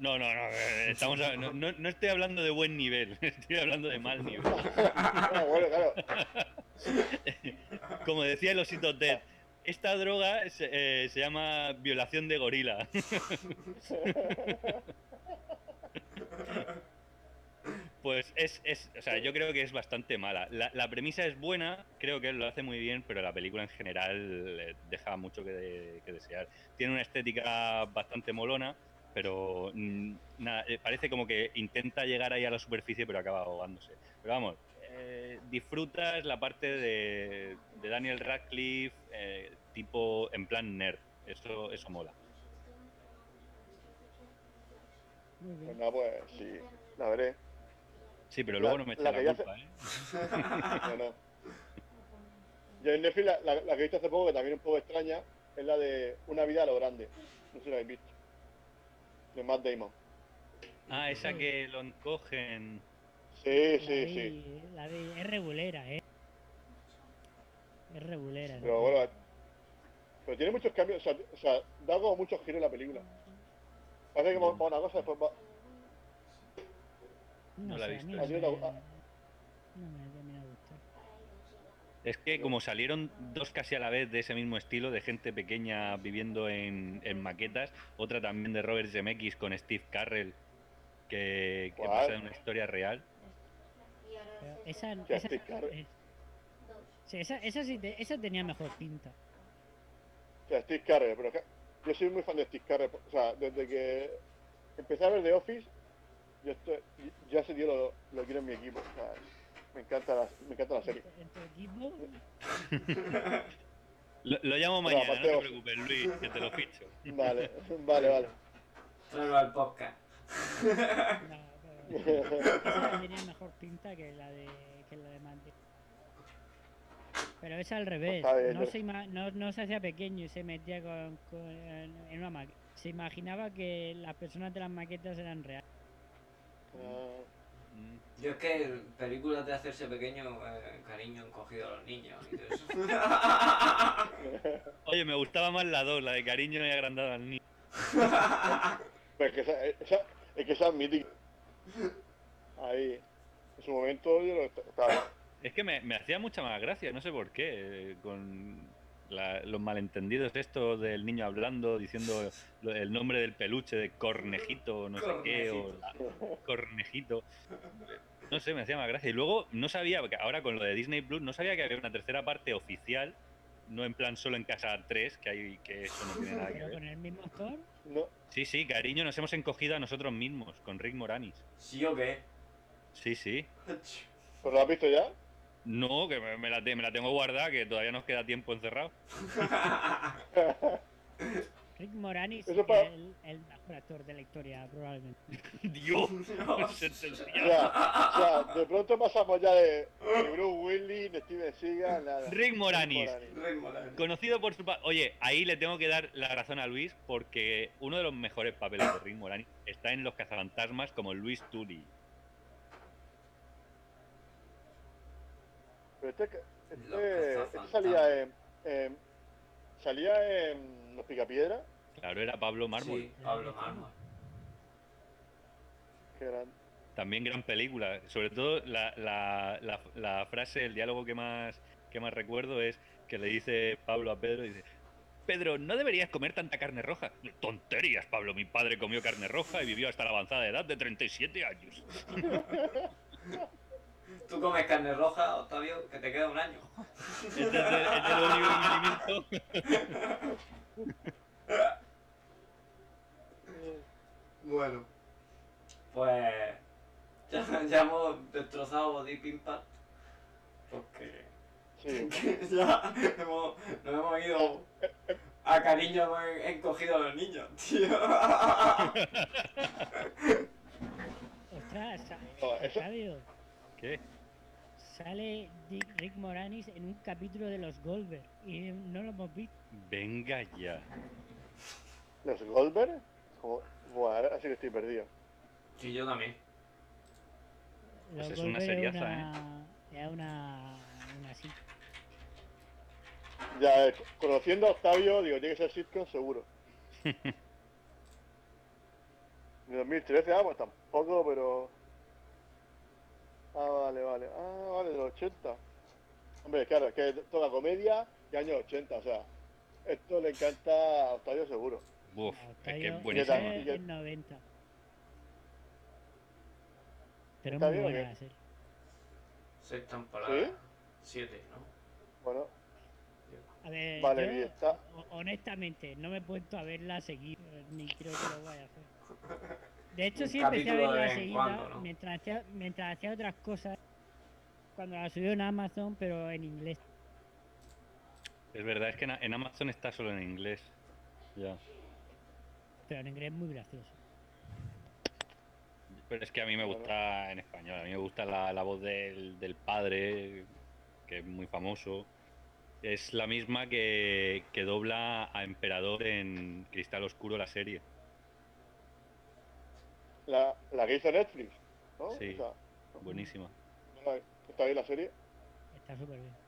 No, no, no, eh, estamos a- no, no- no estoy hablando de buen nivel, estoy hablando de mal nivel. Ah, bueno, claro. Como decía el osito Ted, esta droga se, eh, se llama violación de gorila. Pues es, es, o sea, yo creo que es bastante mala. La, la premisa es buena, creo que lo hace muy bien, pero la película en general eh, deja mucho que, de- que desear. Tiene una estética bastante molona, pero mm, nada, eh, parece como que intenta llegar ahí a la superficie, pero acaba ahogándose. Pero vamos, eh, disfrutas la parte de, de Daniel Radcliffe, eh, tipo en plan nerd. Eso, eso mola. Muy Pues bien. nada, pues sí, la veré. Sí, pero La- luego no me echa la la, culpa, ¿eh? No, no. Yo en Netflix, la, la- la que he visto hace poco, que también es un poco extraña, es la de Una vida a lo grande. No sé si la habéis visto. De Matt Damon. Ah, esa que lo encogen. Sí, La sí, vi, sí. La vi, es regulera, ¿eh? Es regulera. ¿no? Pero bueno, pero tiene muchos cambios, o sea, o sea, da como muchos giros la película. Parece que va va una cosa, después va. No, no la he sé, a visto. ¿A no me, no te gusta? no me termina de gustar. Es que como salieron dos casi a la vez de ese mismo estilo, de gente pequeña viviendo en, en maquetas, otra también de Robert Zemeckis con Steve Carrell, que, que pasa de una historia real. Esa, esa, esa, esa sí te- esa tenía mejor pinta. O sea, Steve Carell, pero que- yo soy muy fan de Steve Carell. O sea, desde que empecé a ver The Office, yo estoy, ya ese tío lo, lo quiero en mi equipo. O sea, me encanta la, me encanta la serie. En tu equipo, Lo, lo llamo mañana, no te preocupes, Luis, que te lo ficho. Vale, vale, vale. Tráelo al podcast. no, pero esa tenía mejor pinta que la de que la de Mandy. Pero es al revés. Bien, No yo- se, ima- no, no se hacía pequeño y se metía con, con- en, en una maqueta. Se imaginaba que las personas de las maquetas eran reales. Yo es que películas de hacerse pequeño, eh, cariño encogido a los niños y todo eso. Oye, me gustaba más la 2, la de cariño y agrandado al niño. Pues que esa, esa- es que esa es mítica. Ahí, en su momento yo lo est- estaba. Es que me, me hacía mucha más gracia, no sé por qué, eh, con la- los malentendidos estos del niño hablando, diciendo lo- el nombre del peluche de Cornejito, no sé qué, o la- Cornejito. No sé, me hacía más gracia. Y luego no sabía, porque ahora con lo de Disney Plus, no sabía que había una tercera parte oficial, no en plan solo en casa 3, que hay que eso no tiene nada que ver. con el mismo actor. No, Sí, sí, cariño, nos hemos encogido a nosotros mismos, con Rick Moranis. ¿Sí o qué? Sí, sí. ¿pero lo has visto ya? No, que me, me la, te- me la tengo guardada, que todavía nos queda tiempo encerrado. Rick Moranis es el, el mejor actor de la historia, probablemente. Dios, Dios. se te- O sea, o sea, de pronto pasamos ya de, de Bruce Willis, de Steven Seagal, nada. Rick Moranis. Rick Moranis. Conocido por su... pa- Oye, ahí le tengo que dar la razón a Luis porque uno de los mejores papeles de Rick Moranis está en Los cazafantasmas como Luis Turi. Pero este, este, este salía en, en- salía en Los Picapiedras, Claro, era Pablo Mármol. Sí, Pablo Mármol. que eran También gran película. Sobre todo la, la- la- la frase, el diálogo que más, que más recuerdo es que le dice Pablo a Pedro, dice, Pedro, no deberías comer tanta carne roja. Tonterías, Pablo. Mi padre comió carne roja y vivió hasta la avanzada edad de 37 años. Tú comes carne roja, Octavio, que te queda un año. Este es el, es el único impedimento. Bueno. Pues ya, ya hemos destrozado Body Impact. Porque sí. ya hemos, nos hemos ido a cariño, hemos encogido a los niños, tío. Ostras, Octavio, ¿Qué? sale Dick- Rick Moranis en un capítulo de los Goldberg y no lo hemos visto. Venga ya. ¿Los Goldberg? Buah, ahora sí que estoy perdido. Sí, yo también. Los Pues es una seriaza, una, es una, una sí. Ya, eh, conociendo a Octavio, digo, tiene que ser sitcom seguro. De 2013, ah, pues tampoco, pero... Ah, vale, vale. Ah, vale, de los 80. Hombre, claro, es que toda comedia y años 80, o sea, esto le encanta a Octavio seguro. Uf, A es Octavio que es ¿Qué buenísimo. es ¿Y qué- en 90. Pero es ¿Está muy buena qué? la serie. Temporadas. ¿Sí? Siete, ¿no? Bueno, A ver, Vale, yo, está- ho- honestamente, no me he puesto a verla seguir, ni creo que lo vaya a hacer. De hecho, sí empecé a verla seguida cuando, ¿no? mientras, hacía, mientras hacía otras cosas. Cuando la subió en Amazon, pero en inglés. Es verdad, es que en, Amazon está solo en inglés. Ya. Pero en inglés muy gracioso. Pero es que a mí me gusta en español. A mí me gusta la, la voz del, del padre, que es muy famoso. Es la misma que, que dobla a Emperador en Cristal Oscuro la serie. La, la que hizo Netflix, ¿no? Sí. O sea, Buenísima. ¿no ¿Está bien la serie? Está súper bien.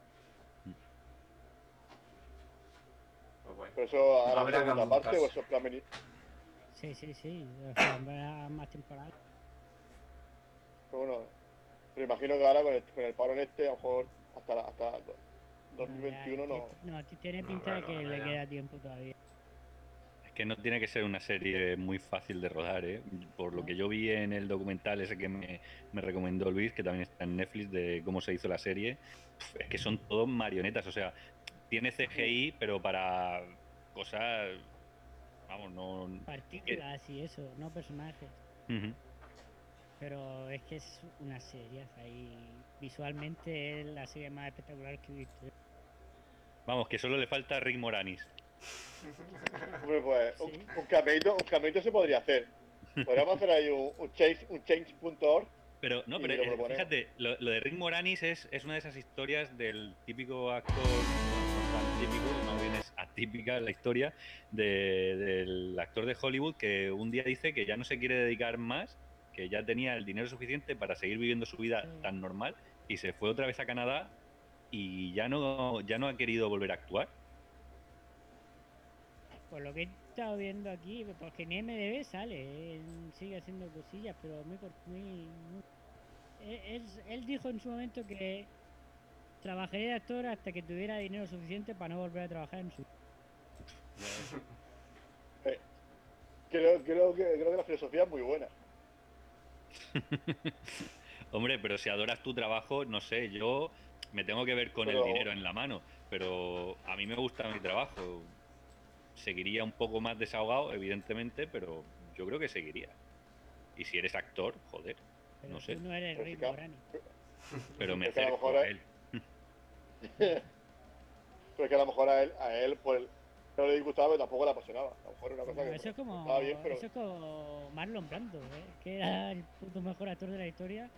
Pues bueno. ¿Pero eso a la Habrá que segunda parte o eso es plan mini? Sí, sí, sí. habrá más temporadas. Pero bueno, pero imagino que ahora con el, con el parón este, a lo mejor hasta, la- hasta 2021 no. No, tiene No, pinta de bueno, que bueno, le queda tiempo todavía. Que no tiene que ser una serie muy fácil de rodar, ¿eh? Por lo que yo vi en el documental ese que me, me recomendó Luis, que también está en Netflix, de cómo se hizo la serie, es que son todos marionetas, o sea, tiene CGI, pero para cosas, vamos, no... Partículas y eso, no personajes. Pero es que es una serie y visualmente es la serie más espectacular que he visto. Vamos, que solo le falta Rick Moranis. Hombre, pues un, Sí. un cameito, un cameito se podría hacer. Podríamos hacer ahí un, un change, un change.org. Pero, no, pero lo eh, fíjate, lo, lo de Rick Moranis es, es una de esas historias del típico actor, no tan típico, más bien es atípica la historia, de- del actor de Hollywood que un día dice que ya no se quiere dedicar más, que ya tenía el dinero suficiente para seguir viviendo su vida Sí. tan normal y se fue otra vez a Canadá y ya no, ya no ha querido volver a actuar. Por lo que he estado viendo aquí, porque en MDB sale, él sigue haciendo cosillas, pero muy muy, muy- Él, él- él dijo en su momento que trabajaría de actor hasta que tuviera dinero suficiente para no volver a trabajar en su... Creo, creo, que, creo que la filosofía es muy buena. Hombre, pero si adoras tu trabajo, no sé, yo me tengo que ver con Pero- el dinero en la mano, pero a mí me gusta mi trabajo. Seguiría un poco más desahogado, evidentemente, pero yo creo que seguiría. Y si eres actor, joder, Pero No sé. tú no eres Moranis. pero me que a lo acerco mejor a él. Pero es que a lo mejor a él, a él pues, no le disgustaba, pero tampoco le apasionaba. A lo mejor era una cosa No, que eso es como, estaba bien, pero eso es como Marlon Brando, ¿eh? que era el puto mejor actor de la historia.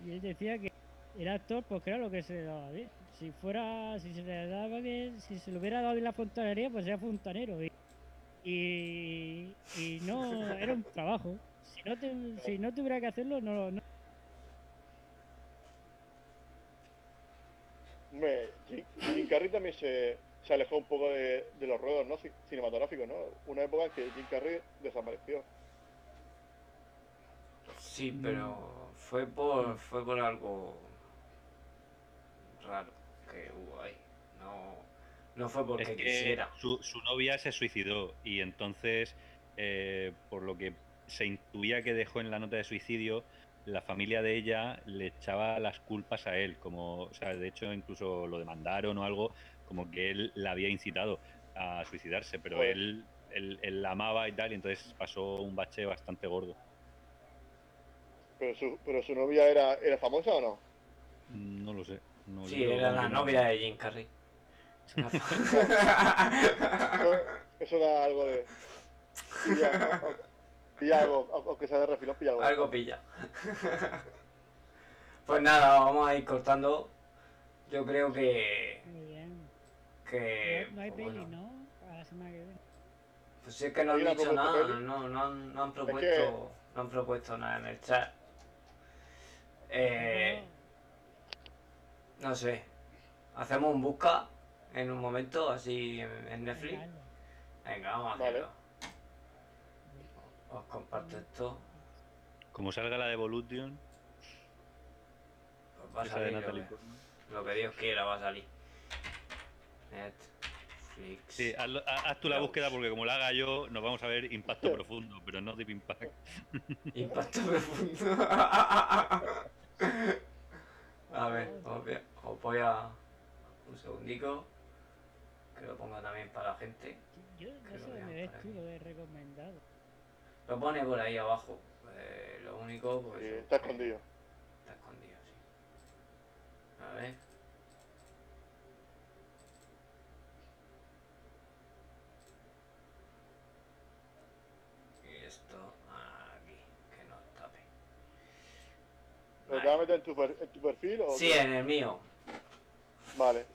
Y él decía que era actor porque era lo que se le daba bien. Si fuera, si se le daba bien, si se le hubiera dado bien la fontanería, pues era fontanero. Y, y, y no, era un trabajo. Si no, te, si no tuviera que hacerlo, no, no. Hombre, Jim, Carrey también se, se alejó un poco de, de los ruedos ¿no? Ci- cinematográficos, ¿no? Una época en que Jim Carrey desapareció. Sí, pero fue por, fue por algo raro no fue porque Es que quisiera. su, su novia se suicidó y entonces, eh, por lo que se intuía que dejó en la nota de suicidio, la familia de ella le echaba las culpas a él, como, o sea, de hecho incluso lo demandaron o algo, como que él la había incitado a suicidarse, pero Joder. él, él, él la amaba y tal, y entonces pasó un bache bastante gordo. Pero su, pero su novia era, era famosa o no? No lo sé. no- Sí, era la novia de Jim Carrey. Eso, da algo de. Pilla, o- pilla algo, aunque sea de refilón, pilla algo. Algo pilla. Pues nada, vamos a ir cortando. Yo creo que. Muy bien. que no, no hay pues peli, bueno, ¿no? Para la semana que viene. Pues si es que no han ¿Alguien ha dicho nada, no, no, han, no han que- propuesto. No han propuesto nada en el chat. Eh, no sé. Hacemos un busca en un momento, así en, Netflix. Venga, vamos a hacerlo. Os comparto esto. Como salga la de Evolution, Pues va a salir lo que, Portman. lo que Dios quiera, va a salir. Netflix. Sí, haz tú la búsqueda porque como la haga yo, nos vamos a ver impacto profundo, pero no deep impact. Impacto profundo. a ver, os voy a- Un segundico. Que lo pongo también para la gente. Yo no Que sé lo dónde ves tú lo he recomendado. Lo pone por ahí abajo. Eh, lo único, pues. Sí, está escondido. Está escondido, sí. A ver. Y esto aquí, que no tape. ¿Pero te vas a meter en tu, per- en tu perfil o Sí, en el mío. Vale.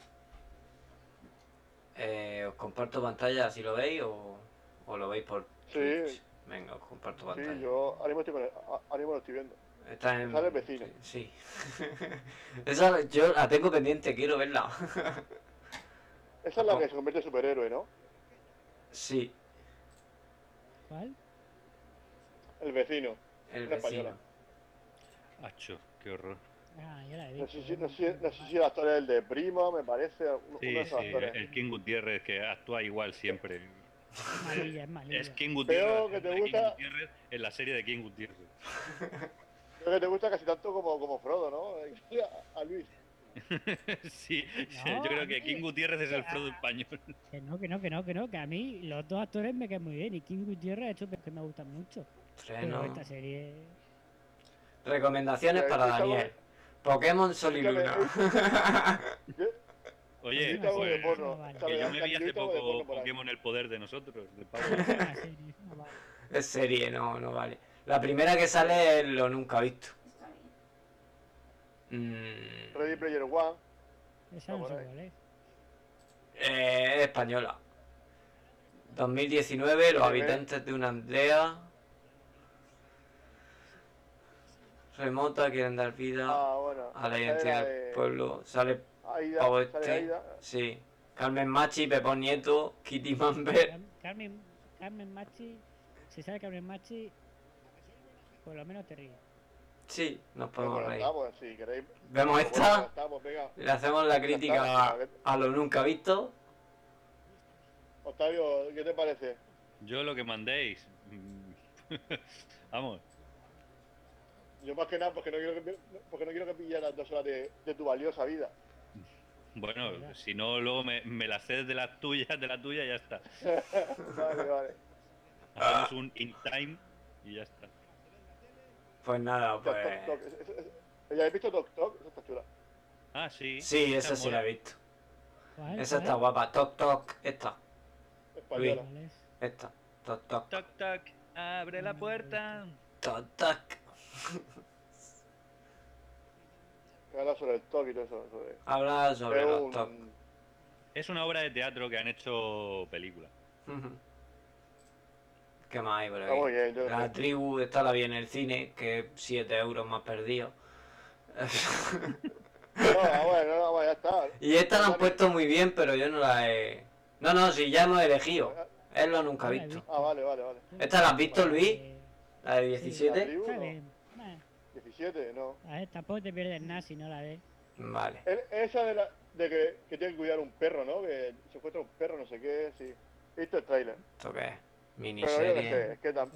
Eh, os comparto pantalla si lo veis o, o lo veis por Sí. Twitch. Venga, os comparto pantalla. Sí, yo ahora mismo, estoy ahora lo estoy viendo. Está en... Sale el vecino. Sí. Esa yo la tengo pendiente, quiero verla. Esa es la que se convierte en superhéroe, ¿no? sí, ¿Cuál? El vecino. el vecino. española. Acho, qué horror. Ah, yo la he No sé, si, no, sé, no sé si el actor es el de Primo, me parece. Uno, uno Sí, de esos sí, actores. el King Gutiérrez que actúa igual siempre. Es malilla, es malilla. Es King Gutiérrez. Veo que te King gusta- Gutiérrez en la serie de King Gutiérrez. Creo que te gusta casi tanto como, como Frodo, ¿no? A, a Luis. sí, No, yo creo que King Gutiérrez es el. Frodo español. Que no, que no, que no, que no, que a mí los dos actores me quedan muy bien y King Gutiérrez ha hecho que me gustan mucho. Pero esta serie... Recomendaciones para Daniel. Pokémon Sol y Luna. Oye, algo de pues, porno. vale. que yo me vi hace poco. Pokémon El Poder de Nosotros, de Pablo. es serie, no no, vale. La primera que sale es lo nunca visto. Mm, Ready Player One. Esa no sé cuál es. eh, es española. 2019, los Sí, habitantes de una aldea remota quieren dar vida Ah, bueno. a la identidad del de pueblo. Sale Aida, sale este. Aida. Sí. Carmen Machi, Pepón Nieto, Kitty Mamber. Car- Carmen, Carmen Machi, si sale Carmen Machi, por lo menos te ríes. Sí, nos podemos reír. si queréis. Vemos pues, esta, pues, venga. le hacemos la crítica a, a lo nunca visto. Octavio, ¿qué te parece? Yo lo que mandéis. Vamos. Yo más que nada porque no quiero que, porque no quiero que pilles las dos horas de, de tu valiosa vida. Bueno, si no, luego me, me la cedes de las tuyas, de la tuya y ya está. vale, vale. Hacemos un in time y ya está. Pues nada, Toc, toc, pues. toc. ¿Ya habéis visto Toc Toc? Esa está chula. Ah, sí. Sí, esa sí la he visto. ¿Cuál? Esa cuál? está guapa. Toc toc, esta, Española. Esta. Toc toc, Toc, toc, abre la puerta. toc toc. Habla sobre el toc y todo eso. Sobre... Habla sobre Es los un- toc. Es una obra de teatro que han hecho película. ¿Qué más hay por Está yo- La tribu, esta la vi en el cine, que es 7 euros más perdido. No, ah, bueno, no, no, ya está. y esta la han puesto muy bien, pero yo no la he. No, no, si ya hemos elegido. Es lo nunca la he visto. Ah, vale, vale, vale. ¿Esta la has visto, Luis? La de La 17. tribu, Está no. Bien. Bah, 17, no. A ver, tampoco te pierdes nada si no la ves. Vale. El- esa de, la, de que, que tiene que cuidar un perro, ¿no? Que se encuentra un perro, no sé qué, sí. He visto el trailer. ¿Esto qué es? Pero yo qué sé, Miniserie. es que tam-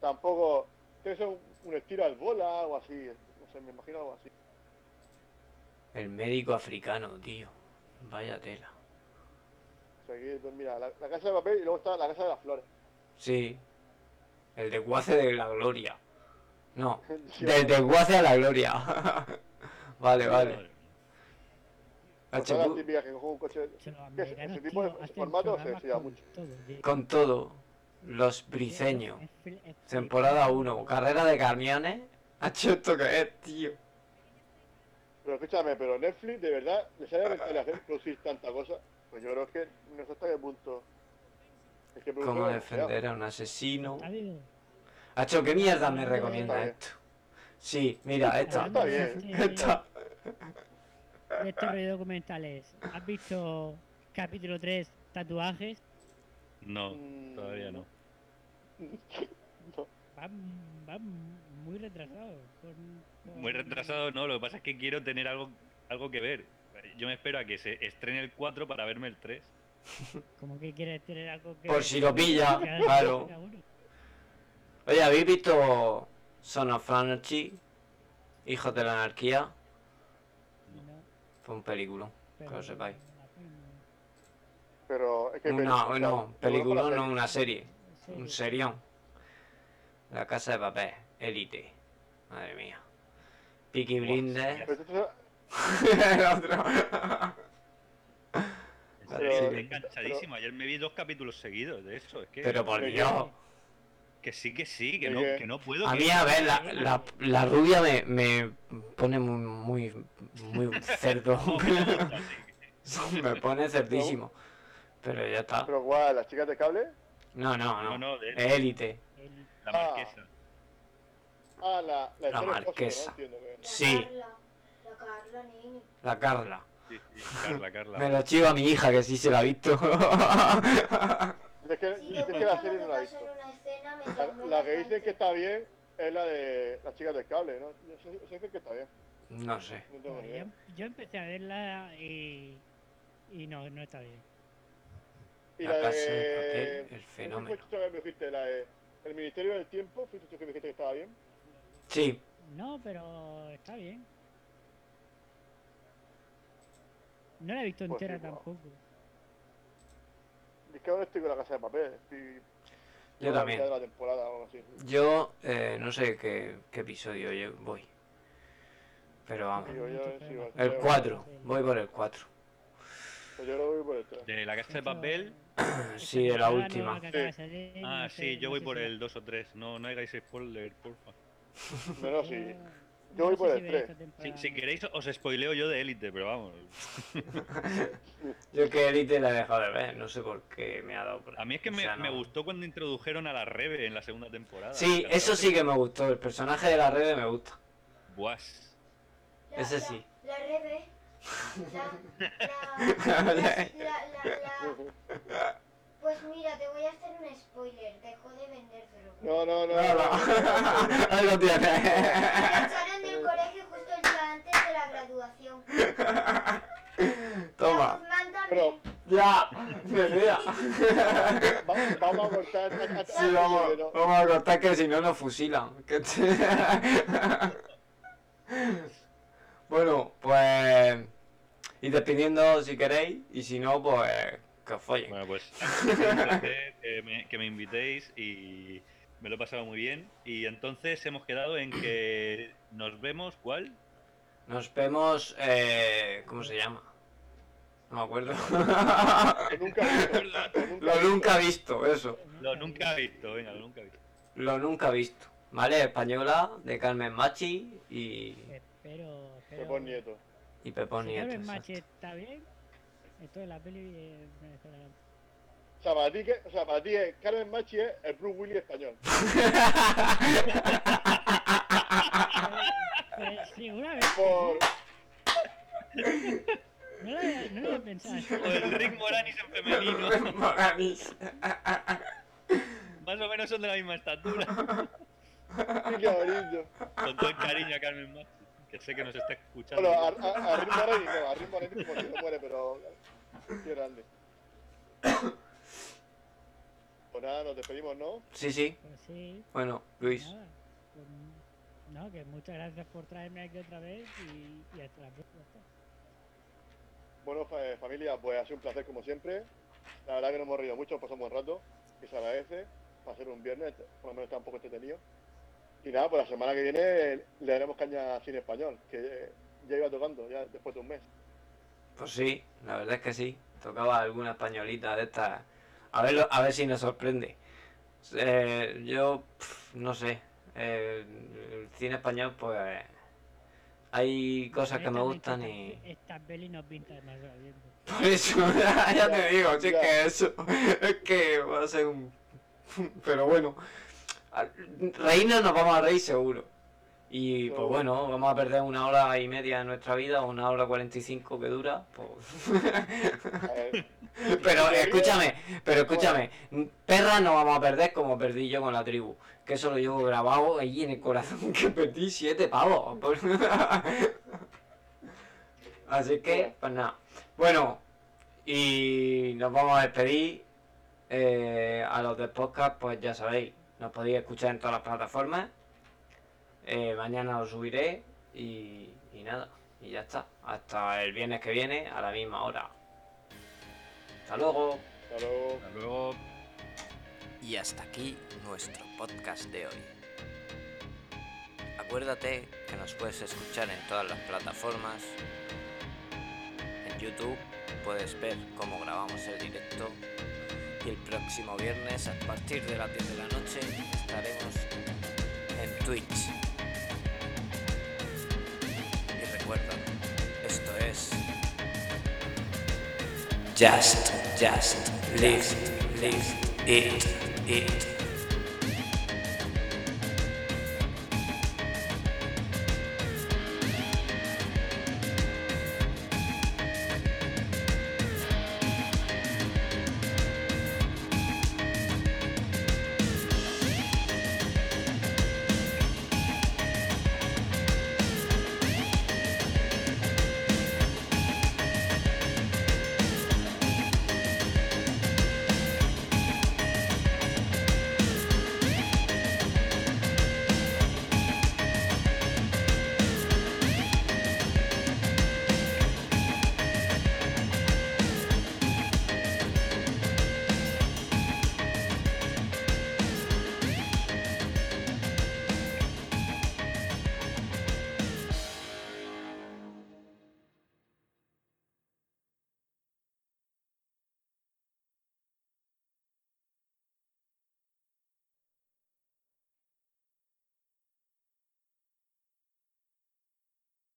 tampoco. Tiene que ser un, un estilo al bola o algo así. No sé, me imagino algo así. El médico africano, tío. Vaya tela. O sea, que, pues, mira, la, la casa de papel y luego está la casa de las flores. Sí. El desguace de la gloria. No. Sí, Del desguace a la gloria. vale, vale. Pues son las HQ, típicas que cogen un coche. Ese tipo de formato se- mucho. con todo. Los es Temporada flipante. 1. Carrera de camiones. Hacho, ¿esto qué es, tío? Pero escúchame, pero Netflix, de verdad, ¿le sale rentable hacer producir tanta cosa? Pues yo creo que no sé hasta qué punto. Es que ¿Cómo defender a un asesino? Hacho, ¿qué mierda me recomienda esto? Sí, mira, esta. Está bien. Esta. Estos documentales. ¿Has visto capítulo 3, tatuajes? No, Mm. todavía no. No. Van, van muy retrasados. con- con- Muy retrasado, no. Lo que pasa es que quiero tener algo, algo que ver. Yo me espero a que se estrene el 4 para verme el 3. Como que quieres tener algo que. Por si lo pilla, Cada- claro. Oye, ¿habéis visto Son of Anarchy? Hijos de la anarquía. No, Fue un película, que lo sepáis. Pero es que. Una, pero- no, película, no una serie. Un serión. La casa de papel, élite. Madre mía. Pero esto- El otro. Pero- enganchadísimo. Ayer me vi dos capítulos seguidos de eso. Es que, Pero por Dios. Que sí, que sí, que ¿De no, que no puedo. A mí, a ver, la, la, la rubia me, me pone muy, muy, muy cerdo. me pone cerdísimo. Pero ya está. Pero guau, las chicas de cable. No, no, No, no. no, de Élite. La marquesa. Ah, la, la, del marquesa. La Sí. Carla, la Carla. La Carla. Sí, sí, Carla, Carla. Me lo chiva mi hija que sí se la ha visto. Es que, Si es te que la serie no la pasa visto. en una escena, me La, que dicen bastante. que está bien es la de las chicas del cable, ¿no? Eso dicen que está bien. No sé. No tengo ni yo, idea. yo empecé a verla y. Y no, no está bien. Y La la casa de papel, el ¿Quién fenómeno. tú que me dijiste? La de. El Ministerio del Tiempo, fuiste tú que me dijiste que estaba bien. Sí, No, pero está bien. No la he visto Pues entera sí, guau. tampoco. Es que ahora estoy con la casa de papel. Estoy. Yo la también. de la temporada o así. Yo eh, no sé qué, qué episodio yo voy. Pero vamos. Digo, yo, sí, El creo. 4. Voy por el 4. Pues yo lo voy por el 3. De la casa de papel. Sí, de la última. Ah, sí, yo voy por el 2 o 3. No, no hagáis spoiler, porfa. No, sí. Yo voy por el tres. Si, si queréis, os spoileo yo de élite, pero vamos. Yo que Elite la he dejado de ver, no sé por qué me ha dado por A mí es que o me, sea, me no. gustó cuando introdujeron a la Rebe en la segunda temporada. Sí, eso sí que me gustó. El personaje de la red me gusta. Buas. La- Ese sí. La Rebe. La, la, la, la- la- Pues mira, te voy a hacer un spoiler. Dejó de vender droga. No, no, no. No, no. Ahí lo tienes. Del colegio justo el día antes de la graduación. Toma. Pero Ya. Mira. va- vamos a cortar. a- a- Sí, vamos, vamos a cortar que si no nos fusilan. Que te- bueno, pues. Y despidiendo si queréis, y si no, pues. Que follen. Bueno, pues un placer que me, que me invitéis y me lo he pasado muy bien. Y entonces hemos quedado en que nos vemos, ¿cuál? Nos vemos. Eh, ¿Cómo se llama? No me acuerdo. Lo nunca visto, lo Lo nunca visto, eso. Lo nunca he visto, venga, lo nunca he visto. Lo nunca visto. ¿Vale? Española, de Carmen Machi y, Espero. Nieto. y Pepón si Nieto. Carmen. Machi está bien, entonces la peli pena. O sea, para ti, que, o sea, para ti es- Carmen Machi es el Bruce Willis español. Pues seguramente. Por, No lo había, no lo había pensado. O el Rick Moranis en femenino. Moranis. Más o menos son de la misma estatura. qué bonito. Con todo el cariño a Carmen Machi, que sé que nos está escuchando. Bueno, a, a, a Rick Moranis no, a Rick Moranis porque no muere, pero. Qué grande. Pues nada, nos despedimos, ¿no? Sí, sí. Pues sí. Bueno, Luis. Nada, pues, no, que muchas gracias por traerme aquí otra vez y, y hasta la próxima. Bueno, fa- familia, pues ha sido un placer como siempre. La verdad que nos hemos reído mucho, pasamos un buen rato, que se agradece. Para ser un viernes, por lo menos está un poco entretenido. Y nada, pues la semana que viene le daremos caña a cine español, que ya iba tocando, ya después de un mes. Pues sí, la verdad es que sí. Tocaba alguna españolita de estas. A ver, a ver si nos sorprende. Eh, yo, pf, no sé. Eh, el cine español, pues. Hay cosas que me gustan y. Esta peli no pinta demasiado bien. Por eso, ya te digo, si es Ya. que eso. Es que va a ser un. Pero bueno. Reírnos nos vamos a reír seguro. Y pues Seguro. bueno, vamos a perder una hora y media de nuestra vida, o una hora cuarenta y cinco que dura. Pues... Pero escúchame, pero escúchame, perra no vamos a perder como perdí yo con la tribu. Que eso lo llevo grabado ahí en el corazón, que perdí siete pavos. Así que, pues nada. Bueno, y nos vamos a despedir. Eh, a los del podcast, pues ya sabéis, nos podéis escuchar en todas las plataformas. Eh, mañana lo subiré y, y nada, y ya está. Hasta el viernes que viene a la misma hora. Hasta luego. hasta luego. Hasta luego. Y hasta aquí nuestro podcast de hoy. Acuérdate que nos puedes escuchar en todas las plataformas. En YouTube puedes ver cómo grabamos el directo. Y el próximo viernes a partir de las 10 de la noche estaremos en Twitch. Esto es Just, just, list, list, it, it.